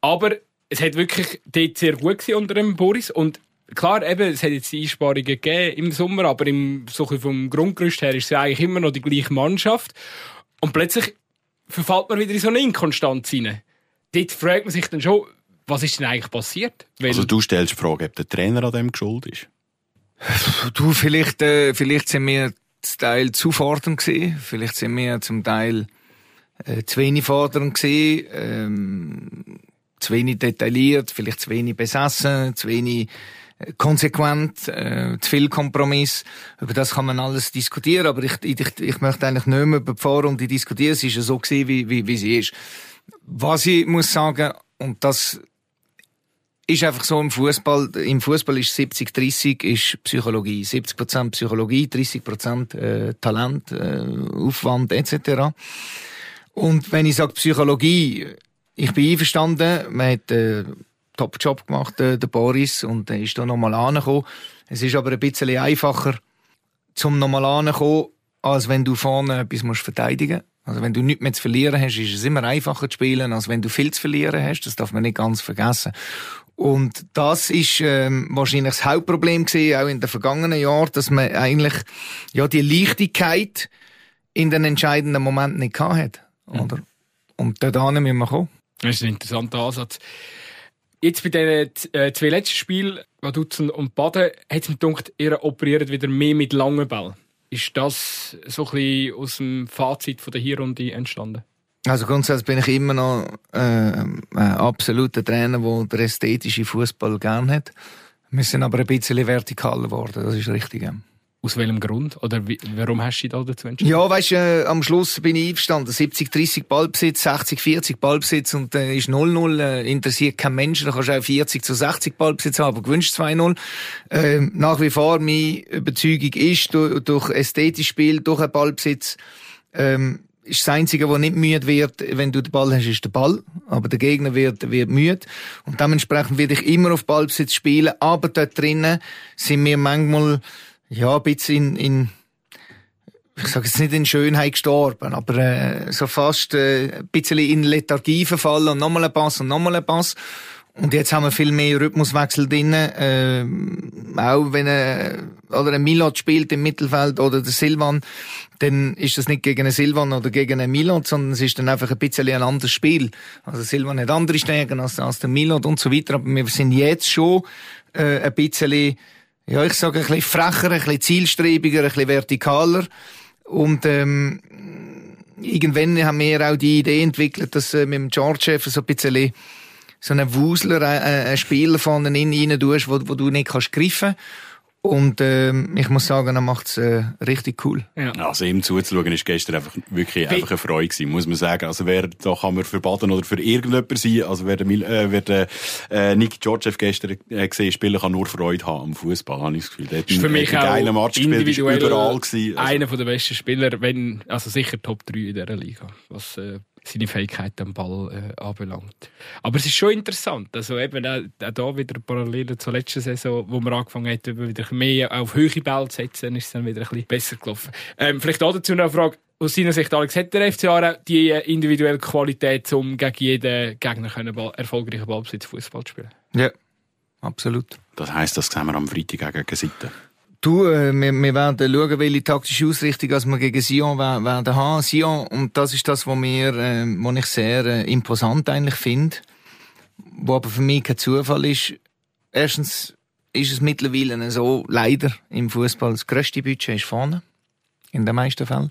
Aber es hat wirklich dort sehr gut gewesen unter dem Boris und klar, eben, es hat jetzt Einsparungen gegeben im Sommer, aber im, so vom Grundgerüst her ist es eigentlich immer noch die gleiche Mannschaft. Und plötzlich verfällt man wieder in so eine Inkonstanz rein. Dort fragt man sich dann schon, was ist denn eigentlich passiert? Weil also du stellst die Frage, ob der Trainer an dem geschuld ist? Du, vielleicht, äh, vielleicht sind wir zum Teil zu fordernd gewesen. Vielleicht sind wir zum Teil äh, zu wenig fordernd gewesen. Ähm, zu wenig detailliert, vielleicht zu wenig besessen, zu wenig äh, konsequent, äh, zu viel Kompromiss. Über das kann man alles diskutieren, aber ich, ich, ich möchte eigentlich nicht mehr über die Vorrunde diskutieren. Es ist ja so gewesen, wie, wie, wie sie ist. Was ich muss sagen, und das ist einfach so im Fußball. Im Fußball ist 70 30 ist Psychologie, 70% Psychologie, 30% äh, Talent, äh, Aufwand etc. Und wenn ich sage Psychologie, ich bin einverstanden. Man hat äh, Top-Job gemacht, äh, der Boris, und er ist da nochmal angekommen. Es ist aber ein bisschen einfacher, zum nochmal anzukommen, als wenn du vorne etwas musst verteidigen musst. Also wenn du nichts mehr zu verlieren hast, ist es immer einfacher zu spielen, als wenn du viel zu verlieren hast. Das darf man nicht ganz vergessen. Und das ist ähm, wahrscheinlich das Hauptproblem gewesen, auch in den vergangenen Jahren, dass man eigentlich ja die Leichtigkeit in den entscheidenden Momenten nicht gehabt hat. Mhm. Oder? Und dort müssen wir kommen. Das ist ein interessanter Ansatz. Jetzt bei den äh, zwei letzten Spielen, Vaduz und Baden, hat es mir gedacht, ihr operiert wieder mehr mit langen Bällen. Ist das so ein bisschen aus dem Fazit von der Hinrunde entstanden? Also grundsätzlich bin ich immer noch äh, ein absoluter Trainer, der den ästhetischen Fußball gern hat. Wir sind aber ein bisschen vertikaler geworden, das ist richtig. Aus welchem Grund? Oder wie, warum hast du dich da dazu entschieden? Ja, weißt du, äh, am Schluss bin ich einverstanden. 70-30 Ballbesitz, 60-40 Ballbesitz und dann äh, ist 0-0. Äh, interessiert kein Mensch. Da kannst du auch 40 zu 60 Ballbesitz haben, aber gewünscht 2-0. Ähm, nach wie vor, meine Überzeugung ist, durch, durch ästhetisch Spiel, durch einen Ballbesitz, ähm, ist das Einzige, was nicht müde wird, wenn du den Ball hast, ist der Ball. Aber der Gegner wird, wird müde. Und dementsprechend werde ich immer auf Ballbesitz spielen. Aber dort drinnen sind wir manchmal, ja, ein bisschen in, in ich sage jetzt nicht in Schönheit gestorben, aber äh, so fast äh, ein bisschen in Lethargie verfallen und nochmal ein Pass und nochmal ein Pass. Und jetzt haben wir viel mehr Rhythmuswechsel drin. Äh, auch wenn äh, oder ein Milot spielt im Mittelfeld oder der Silvan, dann ist das nicht gegen einen Silvan oder gegen einen Milot, sondern es ist dann einfach ein bisschen ein anderes Spiel. Also Silvan hat andere Stärken als, als der Milot und so weiter. Aber wir sind jetzt schon äh, ein bisschen, ja, ich sage ein bisschen frecher, ein bisschen zielstrebiger, ein bisschen vertikaler. Und ähm, irgendwann haben wir auch die Idee entwickelt, dass äh, mit dem George so ein bisschen so einen Wusler, äh, einen Spieler vorne rein, rein tust, wo, wo du nicht kannst greifen Und ähm, ich muss sagen, er macht es äh, richtig cool. Ja. Also ihm zuzuschauen ist gestern einfach wirklich einfach eine Freude gewesen, muss man sagen. Also wer, da kann man für Baden oder für irgendjemand sein. Also wer, der, äh, wer der, äh, Nick Georgiev gestern äh, gesehen spielen kann nur Freude haben am Fußball, habe ich das Gefühl. Der ist für mich einen auch Match gespielt, ist überall gewesen. Also. Einer der besten Spieler, wenn, also sicher Top 3 in dieser Liga, was äh, seine Fähigkeiten am Ball äh, anbelangt. Aber es ist schon interessant, also eben auch, auch da wieder Parallelen zur letzten Saison, wo man angefangen hat, wieder mehr auf höhere Bälle zu setzen, ist es dann wieder ein bisschen besser gelaufen. Ähm, vielleicht auch dazu noch eine Frage, aus seiner Sicht, Alex, hat der FCA die individuelle Qualität, um gegen jeden Gegner können Ball, erfolgreichen Ballbesitz Fußball zu spielen? Ja, absolut. Das heisst, das sehen wir am Freitag gegen Seite. Du, äh, wir, wir werden schauen, welche taktische Ausrichtung wir gegen Sion werden haben. Sion, und das ist das, was mir, äh, was ich sehr äh, imposant eigentlich finde, wo aber für mich kein Zufall ist. Erstens ist es mittlerweile so, leider im Fußball, das grösste Budget ist vorne. In den meisten Fällen.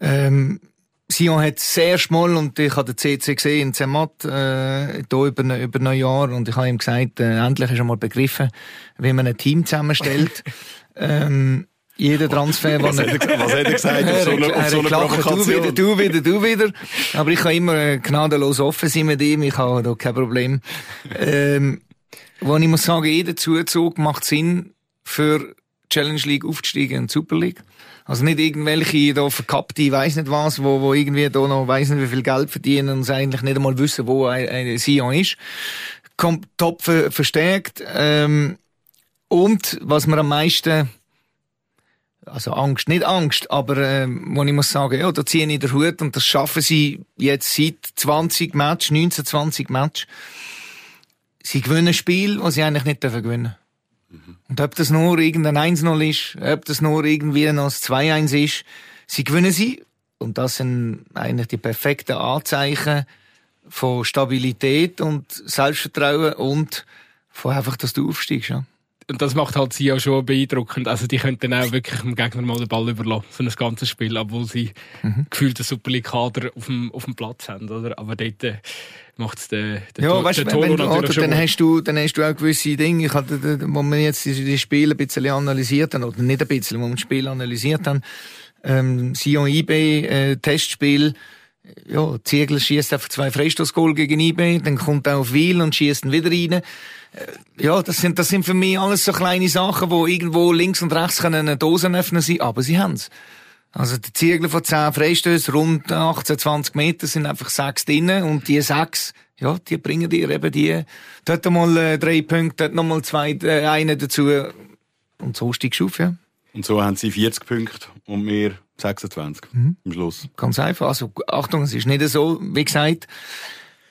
Ähm, Sion hat sehr schmal und ich habe den CC gesehen in Zermatt äh, hier über, über Neujahr und ich habe ihm gesagt, äh, endlich ist er mal begriffen, wie man ein Team zusammenstellt. ähm, jeder Transfer, was, er, hat er, was hat er gesagt auf so eine, auf so eine Provokation? Du wieder, du wieder, du wieder. Aber ich kann immer äh, gnadenlos offen sein mit ihm, ich habe da kein Problem. ähm, wo ich muss sagen, jeder Zuzug macht Sinn für Challenge League aufzusteigen und Super League. Also nicht irgendwelche da verkappte, ich weiss nicht was, wo, wo irgendwie da noch weiss nicht wie viel Geld verdienen und eigentlich nicht einmal wissen, wo ein, ein Sion ist. Kommt top ver verstärkt. Ähm, und was mir am meisten also Angst, nicht Angst, aber ähm, wo ich muss sagen, ja, da ziehe ich den Hut und das schaffen sie jetzt seit 20 Match, 19, 20 Match. Sie gewinnen ein Spiel, das sie eigentlich nicht dürfen gewinnen. Und ob das nur irgendein 1-0 ist, ob das nur irgendwie noch ein 2-1 ist, sie gewinnen sie. Und das sind eigentlich die perfekten Anzeichen von Stabilität und Selbstvertrauen und von einfach, dass du aufsteigst. Ja und das macht halt sie auch schon beeindruckend. Also die könnten auch wirklich dem Gegner mal den Ball überlassen, so ein ganzes Spiel, obwohl sie mhm. gefühlt einen Super League-Kader auf dem, auf dem Platz haben, oder? Aber dort äh, macht es den, den, ja, weißt, den wenn, natürlich oder, dann hast du, dann hast du auch gewisse Dinge, ich hatte, wo man jetzt die, Spiele ein bisschen analysiert haben, oder nicht ein bisschen, wo man das Spiel analysiert haben, ähm, Sion IB, äh, Testspiel, ja, Ziegler schießt einfach zwei Freistoßgoal gegen IB, dann kommt er auf Wiel und schießt ihn wieder rein. Äh, ja, das sind, das sind für mich alles so kleine Sachen, wo irgendwo links und rechts eine Dose öffnen sein, aber sie haben's. Also die Ziegler von 10 Freistößen, rund 18, 20 Meter, sind einfach sechs drinnen und die sechs, ja, die bringen dir eben die, dort mal äh, drei Punkte, dort nochmal zwei, äh, einen dazu und so steigst du auf, ja. Und so haben sie 40 Punkte und wir 26 mhm. am Schluss. Ganz einfach. Also, Achtung, es ist nicht so, wie gesagt.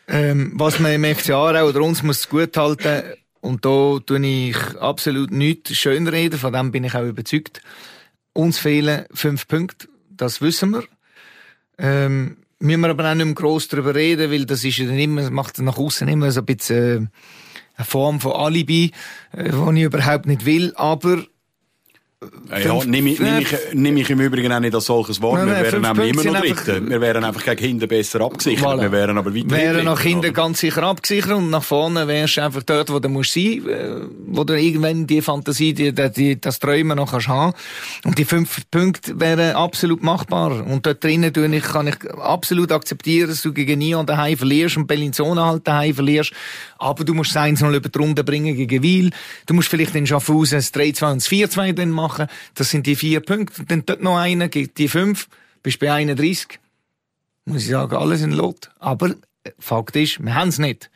Ähm, was man im FCA oder uns muss gut halten, und da tue ich absolut nichts schönreden, von dem bin ich auch überzeugt. Uns fehlen fünf Punkte, das wissen wir. Ähm, müssen wir aber auch nicht mehr gross darüber reden, weil das ist ja dann immer, macht nach außen immer so ein bisschen äh, eine Form von Alibi, äh, die ich überhaupt nicht will, aber ja, nehme ich, nehm ich, nehm ich im Übrigen auch nicht als solches Wort. Nein, nein, wir wären nämlich immer noch Dritte. Wir wären einfach gegen hinten besser abgesichert. Voilà. Wir wären aber weiter wären nach hinten ganz sicher abgesichert und nach vorne wärst du einfach dort, wo du musst sein, äh, wo du irgendwann die Fantasie, die, die, das Träumen noch kannst haben. Und die fünf Punkte wären absolut machbar. Und dort drinnen tue ich, kann ich absolut akzeptieren, dass du gegen Nion daheim verlierst und Bellinzona halt daheim verlierst. Aber du musst eins noch über die Runde bringen gegen Wiel. Du musst vielleicht in Schaffhausen das 3-2 und das 4-2 dann machen machen. Das sind die vier Punkte. Und dann dort noch einer, gibt die fünf, bist bei 31. Muss ich sagen, alles in Lot. Aber äh, Fakt ist, wir haben es nicht.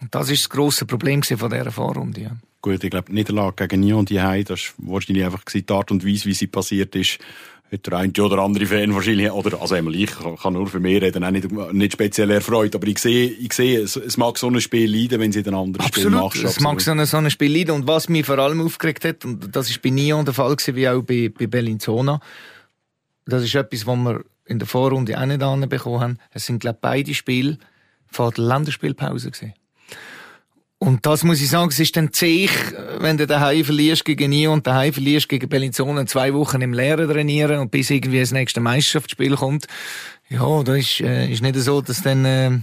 Und das ist das grosse Problem von dieser Vorrunde. Ja. Gut, ich glaube, Niederlage gegen Nyon die Hause, das war wahrscheinlich einfach die Art und Weise, wie sie passiert ist, hat der eine oder andere Fan wahrscheinlich, oder, also einmal ich kann nur für mich reden, auch nicht, nicht speziell erfreut, aber ich sehe, ich sehe, es, es mag so ein Spiel leiden, wenn sie in einem anderen Spiel machst. Es mag so ein, so ein Spiel leiden und was mich vor allem aufgeregt hat, und das ist bei Nion der Fall gewesen, wie auch bei, bei Bellinzona, das ist etwas, was wir in der Vorrunde auch nicht anbekommen haben. Es sind, glaube ich, beide Spiele vor der Länderspielpause gewesen. Und das muss ich sagen, es ist dann zäh, wenn du daheim verlierst gegen Nio und daheim verlierst gegen Bellinzona zwei Wochen im Leeren trainieren und bis irgendwie das nächste Meisterschaftsspiel kommt. Ja, da ist, äh, ist nicht so, dass dann, äh,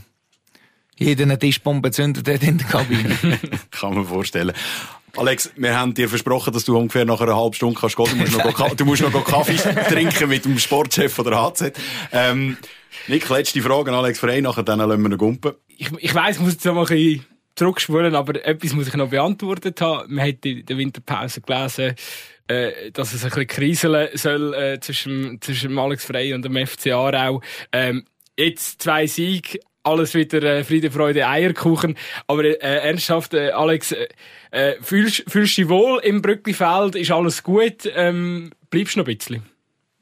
jeder eine Tischbombe zündet hat in der Kabine. Kann man vorstellen. Alex, wir haben dir versprochen, dass du ungefähr nach einer halben Stunde kannst gehen. Du musst noch, du musst noch Kaffee trinken mit dem Sportchef von der HZ. Ähm, Nick, letzte Frage an Alex Frey, nachher dann lassen wir ihn gumpen. Ich, ich weiss, ich muss jetzt noch mal ein bisschen zurückspulen, aber etwas muss ich noch beantwortet haben. Man hat in der Winterpause gelesen, äh, dass es ein bisschen kriseln soll äh, zwischen, zwischen Alex Frey und dem FC Aarau. Ähm, jetzt zwei Siege, alles wieder äh, Friede, Freude, Eierkuchen. Aber äh, ernsthaft, äh, Alex, äh, äh fühlst, du dich wohl im Brücklifeld? Ist alles gut? Ähm, bleibst du noch ein bisschen?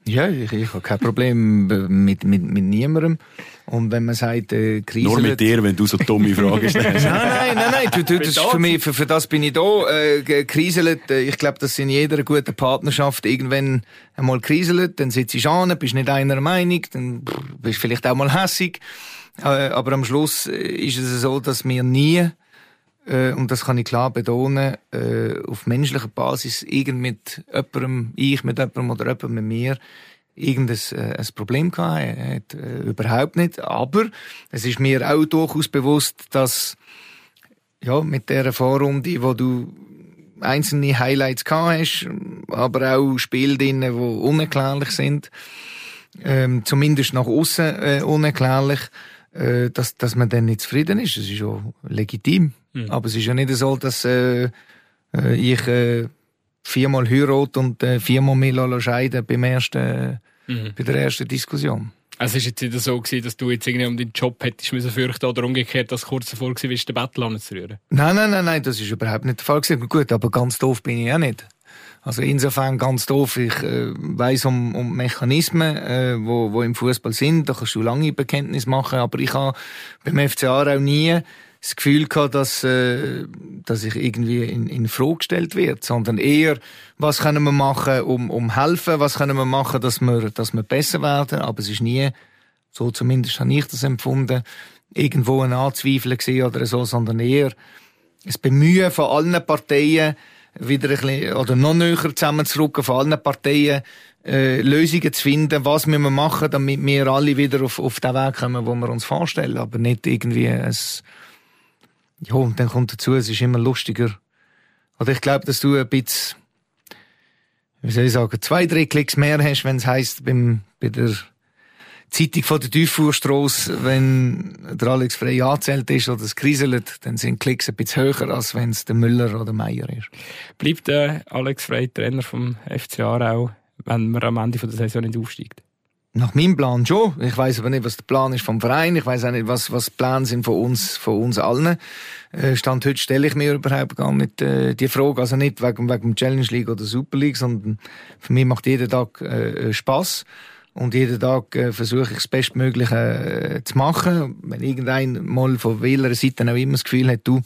Ja, ich, ich habe kein Problem mit, mit, mit niemandem. Und wenn man sagt, äh, Krise. Nur mit dir, wenn du so dumme Fragen stellst. nein, nein, nein, nein, du, du, das ist für mich, für, für das bin ich da. Äh, kriselt, äh, ich glaube, dass in jeder guten Partnerschaft irgendwann einmal kriselt, dann sitzt du an, bist nicht einer Meinung, dann bist vielleicht auch mal hässig. Äh, aber am Schluss äh, ist es so, dass wir nie äh, und das kann ich klar betonen, äh, auf menschlicher Basis irgend mit jemandem, ich mit jemandem oder jemand mit mir, irgendein äh, ein Problem gehabt. Er äh, überhaupt nicht. Aber es ist mir auch durchaus bewusst, dass ja, mit der Vorrunde, wo du einzelne Highlights gehabt hast, aber auch Spiele drin, die unerklärlich sind, ähm, zumindest nach außen äh, unerklärlich, äh, dass, dass man dann nicht zufrieden ist. Das ist ja legitim. Mhm. Aber es ist ja nicht so, dass äh, äh ich äh, viermal heirate und äh, viermal mich scheiden beim ersten, mhm. bei der ersten Diskussion. Also es war jetzt nicht so, gewesen, dass du jetzt irgendwie um deinen Job hättest müssen fürchten oder umgekehrt, dass kurz davor war, den Battle anzurühren? Nein, nein, nein, nein, das ist überhaupt nicht der Fall gewesen. Gut, aber ganz doof bin ich auch nicht. Also insofern ganz doof. Ich äh, weiß um, um Mechanismen, äh, wo, wo im Fußball sind. Da kannst du lange Bekenntnis machen. Aber ich habe beim FCA auch nie das Gefühl gehabt, dass, äh, dass ich irgendwie in, in Frage gestellt wird, sondern eher, was können wir machen, um, um helfen, was können wir machen, dass wir, dass wir besser werden. Aber es ist nie, so zumindest habe ich das empfunden, irgendwo ein Anzweifeln gesehen oder so, sondern eher das Bemühen von allen Parteien, wieder ein bisschen, oder noch näher zusammenzurücken, von allen Parteien, äh, Lösungen zu finden, was müssen wir machen, damit wir alle wieder auf, auf den Weg kommen, wo wir uns vorstellen, aber nicht irgendwie ein, ja, und dann kommt dazu, es ist immer lustiger. Oder ich glaube, dass du ein bisschen, wie soll ich sagen, zwei, drei Klicks mehr hast, wenn es heisst, beim, bei der Zeitung von der Tieffuhrstrasse, wenn der Alex Frey angezählt ist oder es kriselt, dann sind Klicks ein bisschen höher, als wenn es der Müller oder Meier ist. Bleibt der Alex Frey Trainer vom FC Aarau, wenn man am Ende der Saison nicht aufsteigt? Nach meinem Plan schon. Ich weiß aber nicht, was der Plan ist vom Verein. Ich weiß auch nicht, was, was Pläne sind von uns, von uns allen. Äh, Stand heute stelle ich mir überhaupt gar nicht äh, die Frage. Also nicht wegen, wegen Challenge League oder Super League, sondern für mich macht jeder Tag äh, Spaß. Und jeden Tag äh, versuche ich das Bestmögliche äh, zu machen. Wenn irgendein mal von welcher Seite auch immer das Gefühl hat, du,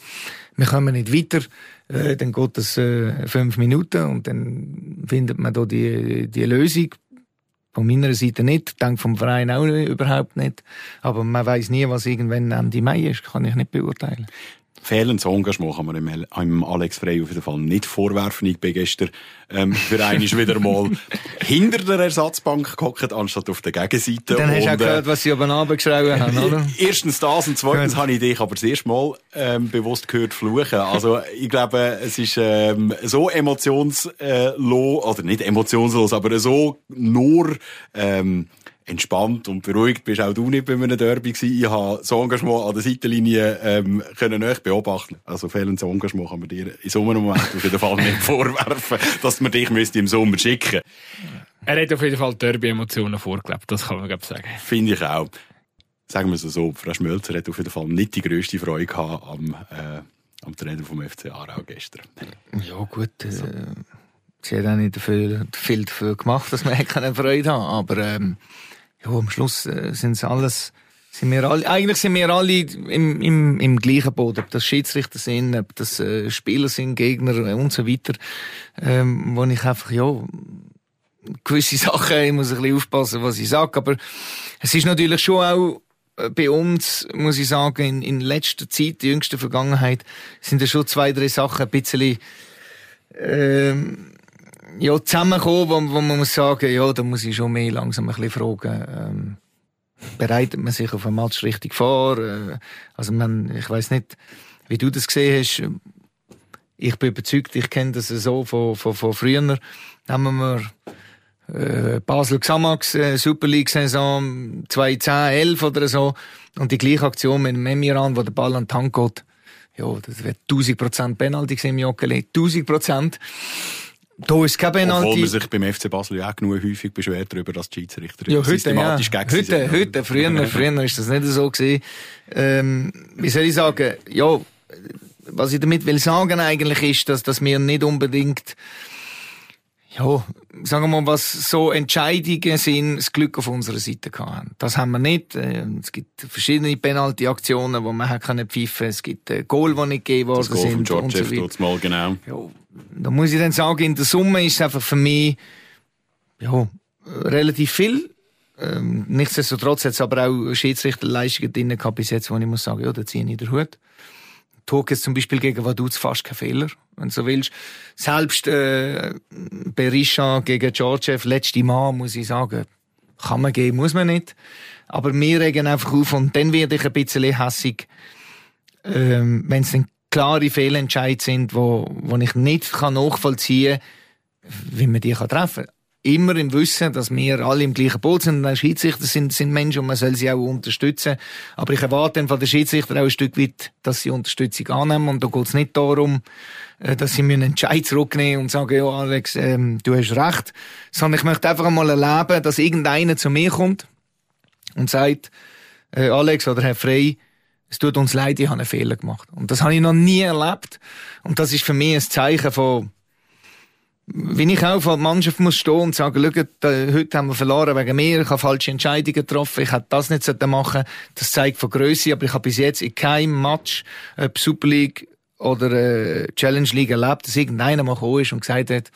wir kommen nicht weiter, äh, dann geht das äh, fünf Minuten und dann findet man da die, die Lösung. Von meiner Seite nicht, denke vom Verein auch überhaupt nicht. Aber man weiß nie, was irgendwann Ende Mai ist, kann ich nicht beurteilen. Fehlendes Engagement kann man im, im Alex Frey auf jeden Fall nicht vorwerfen. Ich bin gestern ähm, für einmal wieder mal hinter der Ersatzbank gehockt, anstatt auf der Gegenseite. Dann hast du auch gehört, was sie oben abgeschrieben haben, oder? Erstens das und zweitens habe ich dich aber das erste Mal ähm, bewusst gehört fluchen. Also ich glaube, es ist ähm, so emotionslos, oder nicht emotionslos, aber so nur... Ähm, entspannt und beruhigt bist auch du nicht bei einem Derby gewesen. Ich habe das Engagement an der Seitenlinie ähm, können euch beobachten. Also fehlendes Engagement kann man dir in so einem Moment auf jeden Fall nicht vorwerfen, dass man dich müsste im Sommer schicken Er hat auf jeden Fall Derby-Emotionen vorgelebt, das kann man glaube sagen. Finde ich auch. Sagen wir es so, Frau Schmölzer hat auf jeden Fall nicht die grösste Freude gehabt am, äh, am Trainer vom FC Aarau gestern. Ja gut, äh, sie hat auch nicht viel, viel dafür gemacht, dass man keine Freude haben aber ähm, ja, am Schluss äh, sind es alles, sind wir alle, eigentlich sind wir alle im, im, im gleichen Boot, ob das Schiedsrichter sind, ob das äh, Spieler sind, Gegner und so weiter, ähm, wo ich einfach, ja, gewisse Sachen, ich muss ein bisschen aufpassen, was ich sage, aber es ist natürlich schon auch äh, bei uns, muss ich sagen, in, in letzter Zeit, die jüngste Vergangenheit, sind da schon zwei, drei Sachen ein bisschen, ähm, ja, zusammengekommen, wo, wo man muss sagen, ja, da muss ich schon mehr langsam ein bisschen fragen, ähm, bereitet man sich auf ein Match richtig vor? Äh, also man, ich weiß nicht, wie du das gesehen hast. Ich bin überzeugt, ich kenne das so von, von, von früher. Haben wir äh, Basel Xamax, äh, Super League Saison 2010, 11 oder so. Und die gleiche Aktion mit dem Emiran, wo der Ball an den Tank geht. Ja, das wird 1000 Prozent Penalty im Joggeli. 1000 Prozent. Da ist Penalty. Obwohl man sich beim FC Basel ja auch genug häufig beschwert darüber, dass die Schiedsrichter ja, heute, systematisch ja. gegen heute, heute, früher, früher ist das nicht so gewesen. Ähm, wie soll ich sagen? Ja, was ich damit will sagen eigentlich ist, dass, dass wir nicht unbedingt ja, sagen wir mal, was so Entscheidungen sind, das Glück auf unserer Seite haben. Das haben wir nicht. Ähm, es gibt verschiedene Penalty-Aktionen, wo man können pfeifen. Es gibt äh, Goal, die nicht gegeben worden das Goal sind. Von George und so mal genau. Ja, da muss ich dann sagen, in der Summe ist es einfach für mich ja, relativ viel. Ähm, nichtsdestotrotz hat es aber auch Schiedsrichterleistungen drin gehabt bis jetzt, wo ich muss sagen, ja, da ziehe ich den Hut. Tokes zum Beispiel gegen Vaduz fast kein Fehler, wenn du so willst. Selbst äh, Berisha gegen Georgiev, letzte Mal, muss ich sagen, kann man gehen, muss man nicht. Aber wir regen einfach auf und dann werde ich ein bisschen hässig, ähm, wenn es dann klare Fehlentscheid sind, wo, wo ich nicht nachvollziehen kann, wie man die treffen kann immer im Wissen, dass wir alle im gleichen Boot sind. Und auch Schiedsrichter sind, sind Menschen und man soll sie auch unterstützen. Aber ich erwarte dann von den Schiedsrichtern auch ein Stück weit, dass sie Unterstützung annehmen. Und da geht es nicht darum, äh, dass sie mir einen Entscheid zurücknehmen und sagen, ja, Alex, ähm, du hast recht. Sondern ich möchte einfach einmal erleben, dass irgendeiner zu mir kommt und sagt, äh, Alex oder Herr Frey, es tut uns leid, ich habe einen Fehler gemacht. Und das habe ich noch nie erlebt. Und das ist für mich ein Zeichen von, wenn ich auch vor der Mannschaft muss stehen und sagen, schaut, heute haben wir verloren wegen mir, ich habe falsche Entscheidungen getroffen, ich hätte das nicht machen das zeigt von Größe, aber ich habe bis jetzt in keinem Match, ob Super League oder äh, Challenge League erlebt, dass irgendeiner mal gekommen ist und gesagt hat,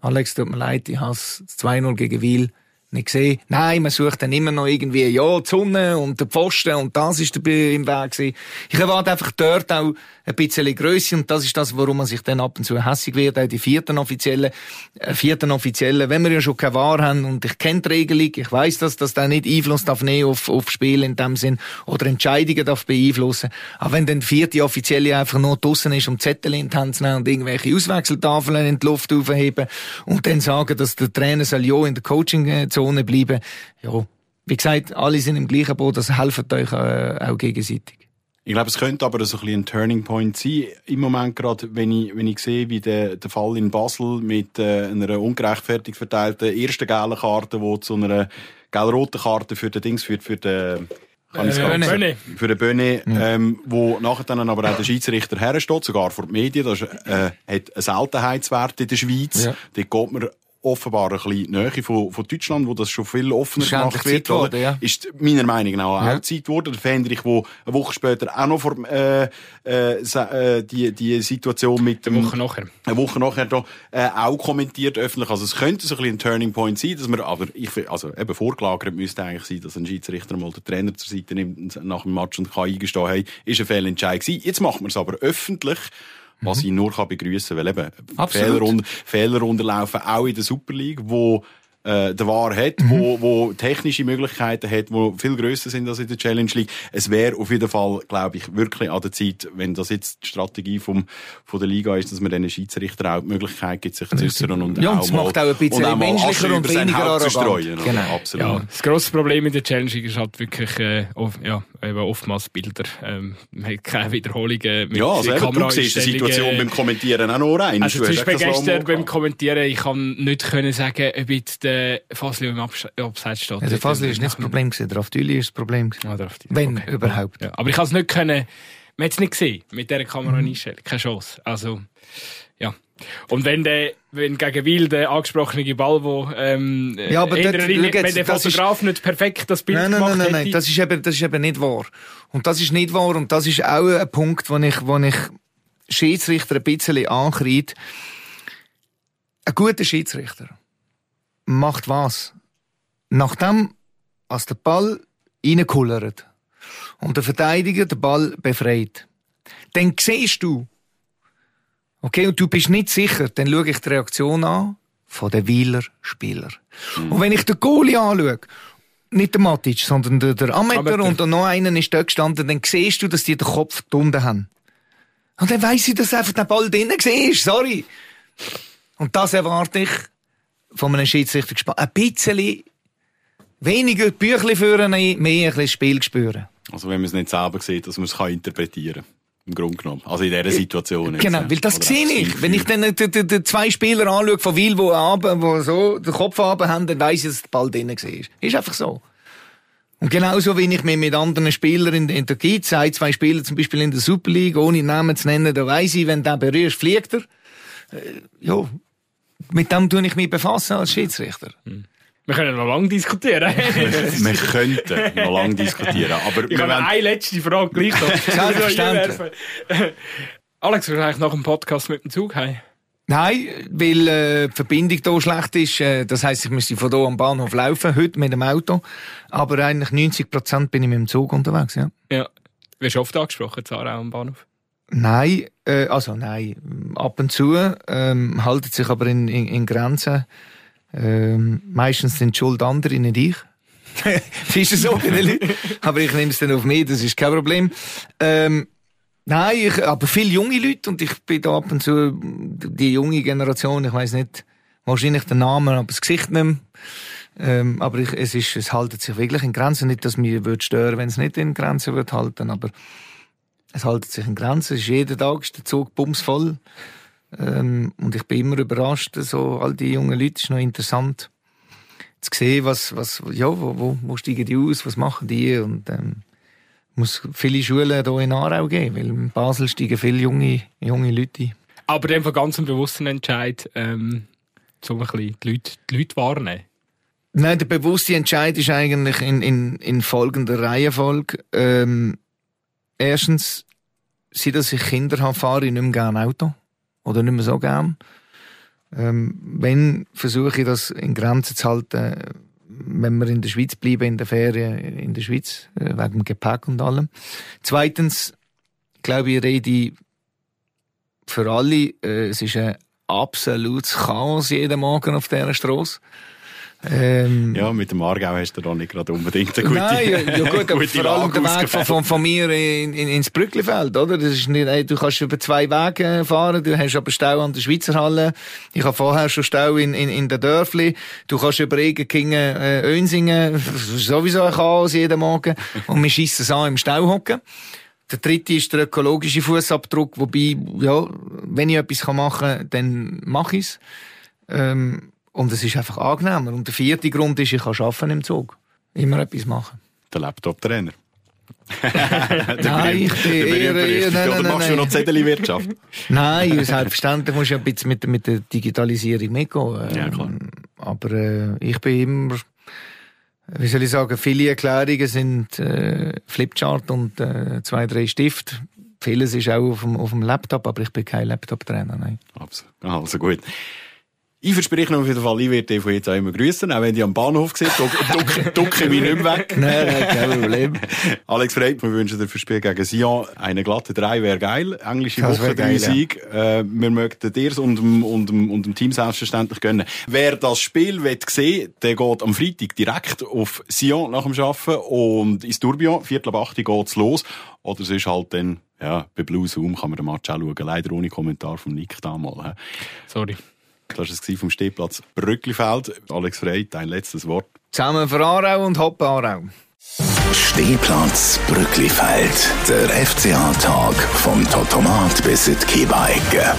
Alex, tut mir leid, ich habe 2-0 gegen Wiel nicht gesehen. Nein, man sucht dann immer noch irgendwie, ja, die Sonne und der Pfosten und das ist dabei im Weg gewesen. Ich erwarte einfach dort auch ein bisschen Größe und das ist das, warum man sich dann ab und zu hässig wird, auch die vierten Offiziellen, äh, vierten Offiziellen, wenn wir ja schon keine Wahr haben und ich kenne die Regelung, ich weiß das, dass der nicht Einfluss darf nehmen auf, auf Spiel in dem Sinn oder Entscheidungen darf beeinflussen. Aber wenn dann der vierte Offizielle einfach nur draussen ist, um Zettel in die Hand zu nehmen und irgendwelche Auswechseltafeln in die Luft aufheben und dann sagen, dass der Trainer soll ja in der Coaching-Zone bleiben, ja, wie gesagt, alle sind im gleichen Boot, das helfen euch äh, auch gegenseitig. Ich glaube, es könnte aber so ein, bisschen ein Turning Point sein. Im Moment gerade, wenn ich, wenn ich sehe, wie der, der Fall in Basel mit äh, einer ungerechtfertigt verteilten ersten gelben Karte, die zu einer gelb-roten Karte für den Dings führt, für den kann ich äh, Böne. Für den Böne, ähm, wo nachher dann aber auch der Schiedsrichter hersteht, sogar vor den Medien. Das ist, äh, hat einen Seltenheitswert in der Schweiz. Ja. Dort geht man offenbar ein bisschen Nähe von, von Deutschland, wo das schon viel offener gemacht wird, worden, ja. ist meiner Meinung nach auch ja. Zeit geworden. Der Fendrich, wo eine Woche später auch noch vor, äh, äh, die, die Situation mit dem... Eine Woche nachher. Eine Woche nachher da, äh, auch kommentiert öffentlich. Also es könnte so ein bisschen ein Turning Point sein, dass man, aber ich, also eben vorgelagert müsste eigentlich sein, dass ein Schiedsrichter mal den Trainer zur Seite nimmt nach dem Match und kann eingestehen, hey, ist ein Fehlentscheid gewesen. Jetzt macht man es aber öffentlich was mhm. ich nur kann begrüßen, weil eben Fehler, unter, Fehler unterlaufen, auch in der Super League, wo äh, der War hat, mhm. wo, wo technische Möglichkeiten hat, wo viel grösser sind als in der Challenge League. Es wäre auf jeden Fall, glaube ich, wirklich an der Zeit, wenn das jetzt die Strategie vom, von der Liga ist, dass man den Schiedsrichter auch die Möglichkeit gibt, sich zu äußern und ja, und es macht auch ein bisschen und menschlicher und weniger arrogant. Genau. Absolut. Ja, das grosse Problem in der Challenge League ist halt wirklich, äh, ja, eben oftmals Bilder. Ähm, man hat keine Wiederholungen mit Ja, also eben, du siehst die Situation beim Kommentieren auch noch rein. Also zum Beispiel gestern beim Kommentieren, ich kann nicht können sagen, ob jetzt der Fasli im Abseits steht. Ja, der Fasli ist nicht das Problem gewesen, der Aftüli ist das Problem gewesen. Ah, Wenn okay. überhaupt. Ja, aber ich kann es nicht können, man hat es nicht gesehen, mit dieser Kamera mhm. einstellen. Keine Chance. Also, ja. Und wenn der, wenn gegen Wild der angesprochene Ball, wo, ähm, ja, aber dort, Linie, wenn der Fotograf ist, nicht perfekt das Bild nein, nein, gemacht nein, nein, nein, das ist eben, das ist eben nicht wahr. Und das ist nicht wahr und das ist auch ein Punkt, wo ich, wo ich Schiedsrichter ein bisschen ankreide. Ein guter Schiedsrichter macht was? Nachdem, als der Ball reinkullert und der Verteidiger den Ball befreit, dann siehst du, okay, und du bist nicht sicher, dann schaue ich die Reaktion an von den Wieler Spieler. Mhm. Und wenn ich den Goalie anschaue, nicht der Matic, sondern der, der Ameter und noch einen ist dort gestanden, dann siehst du, dass die den Kopf drunter haben. Und dann weiss ich, dass einfach der Ball drinnen war. Sorry. Und das erwarte ich von einem Schiedsrichter gespannt. Ein bisschen weniger Büchli führen, mehr ein bisschen Spiel spüren. Also wenn man es nicht selber sieht, dass man es kann interpretieren im Grunde genommen. Also in dieser Situation. Jetzt, Genau, weil das sehe ich. Wenn ich dann die, die, die zwei Spieler anschaue von Wil, die haben, wo so den Kopf haben, haben, dann weiss ich, dass der Ball drinnen war. Ist einfach so. Und genauso, wie ich mich mit anderen Spielern in, in der gibt, ein, zwei Spieler zum Beispiel in der Super League, ohne Namen zu nennen, da weiss ich, wenn der berührst, fliegt er. Äh, ja, mit dem tue ich mich befassen als Schiedsrichter. Wir können noch lange diskutieren. Wir könnten noch lange diskutieren, aber ich wir habe wollen- eine letzte Frage gleich. Selbstverständlich. Alex, wir eigentlich nach dem Podcast mit dem Zug heim? Nein, weil äh, die Verbindung hier schlecht ist. Äh, das heisst, ich müsste von hier am Bahnhof laufen, heute mit dem Auto. Aber eigentlich 90 Prozent bin ich mit dem Zug unterwegs, ja. Ja. Wirst du oft angesprochen, Zara am Bahnhof? Nein, äh, also nein, ab und zu, ähm, haltet sich aber in, in, in Grenzen. Ähm, meistens sind die Schuld andere, nicht ich. das ist so bei den Leuten. Aber ich nehme es dann auf mich, das ist kein Problem. Ähm, nein, ich, aber viele junge Leute und ich bin da ab und zu die junge Generation, ich weiß nicht, wahrscheinlich den Namen, aber das Gesicht nicht mehr. Ähm, aber ich, es, ist, es haltet sich wirklich in Grenzen. Nicht, dass mir würde stören, wenn es nicht in Grenzen wird halten, aber es haltet sich in Grenzen. Es ist jeden Tag ist der Zug bumsvoll. Ähm, und ich bin immer überrascht, so all die jungen Leute. Ist noch interessant zu sehen, was, was, ja, wo, wo, wo steigen die aus, was machen die und, ähm, muss viele Schulen hier in Aarau geben, weil in Basel steigen viele junge, junge Leute ein. Aber dem ganz einen bewussten Entscheid, ähm, so ein bisschen die Leute, die Leute warnen. Nein, der bewusste Entscheid ist eigentlich in, in, in folgender Reihenfolge. Ähm, erstens, seit dass ich Kinder habe, fahre ich nicht mehr gerne Auto. Oder nicht mehr so gern. Ähm, wenn, versuche ich das in Grenzen zu halten, wenn wir in der Schweiz bleiben, in der Ferien, in der Schweiz, äh, wegen dem Gepäck und allem. Zweitens, glaube ich, rede ich für alle, äh, es ist ein absolutes Chaos jeden Morgen auf dieser Straße. Ähm, Ja, mit dem Aargau hast du da nicht gerade unbedingt eine gute Nein, ja, ja gut, aber vor allem der Weg von, von, von mir in, in, ins Brücklifeld, oder? Das ist nicht, du kannst über zwei Wege fahren, du hast aber Stau an der Schweizer Halle. Ich habe vorher schon Stau in, in, in der Dörfli. Du kannst über Egenkingen, äh, Önsingen, sowieso ein Chaos jeden Morgen. Und wir schiessen es an im Stau hocken. Der dritte ist der ökologische Fußabdruck, wobei, ja, wenn ich etwas machen kann, dann mache ich es. Ähm, und es ist einfach angenehmer. Und der vierte Grund ist, ich kann arbeiten im Zug. Immer etwas machen. Der Laptop-Trainer. Nein, ich bin eher, eher, nein, Oder nein, machst du nein. noch Zettelwirtschaft? Nein, selbstverständlich musst du ja ein bisschen mit, mit der Digitalisierung mitgehen. Ja, klar. Ähm, Aber äh, ich bin immer, wie soll ich sagen, viele Erklärungen sind äh, Flipchart und äh, zwei, drei Stift. Vieles ist auch auf dem, auf dem Laptop, aber ich bin kein Laptop-Trainer, nein. Absolut. Also gut. Ich verspreche noch auf jeden Fall, ich werde dich von jetzt auch immer grüßen. Auch wenn die am Bahnhof sind, ducke duck, duck ich mich nicht mehr weg. Nein, nein, kein Problem. Alex Freit, wir wünschen dir fürs Spiel gegen Sion eine glatte 3 wäre geil. Englische Das Woche wär 3 geil, ja. Sieg. Äh, wir möchten dir und dem, und, dem, und dem Team selbstverständlich gönnen. Wer das Spiel will sehen der geht am Freitag direkt auf Sion nach dem Arbeiten und ins Tourbillon. Viertel ab 8 Uhr geht's los. Oder es ist halt dann, ja, bei Blue Zoom kann man den Match auch schauen. Leider ohne Kommentar vom Nick damals. Sorry. Das war es vom Stehplatz Brücklifeld. Alex Freit, dein letztes Wort. Zusammen für Aarau und Hoppen Aarau. Stehplatz Brücklifeld. Der FCA-Tag vom Totomat bis in die Kiebeigge.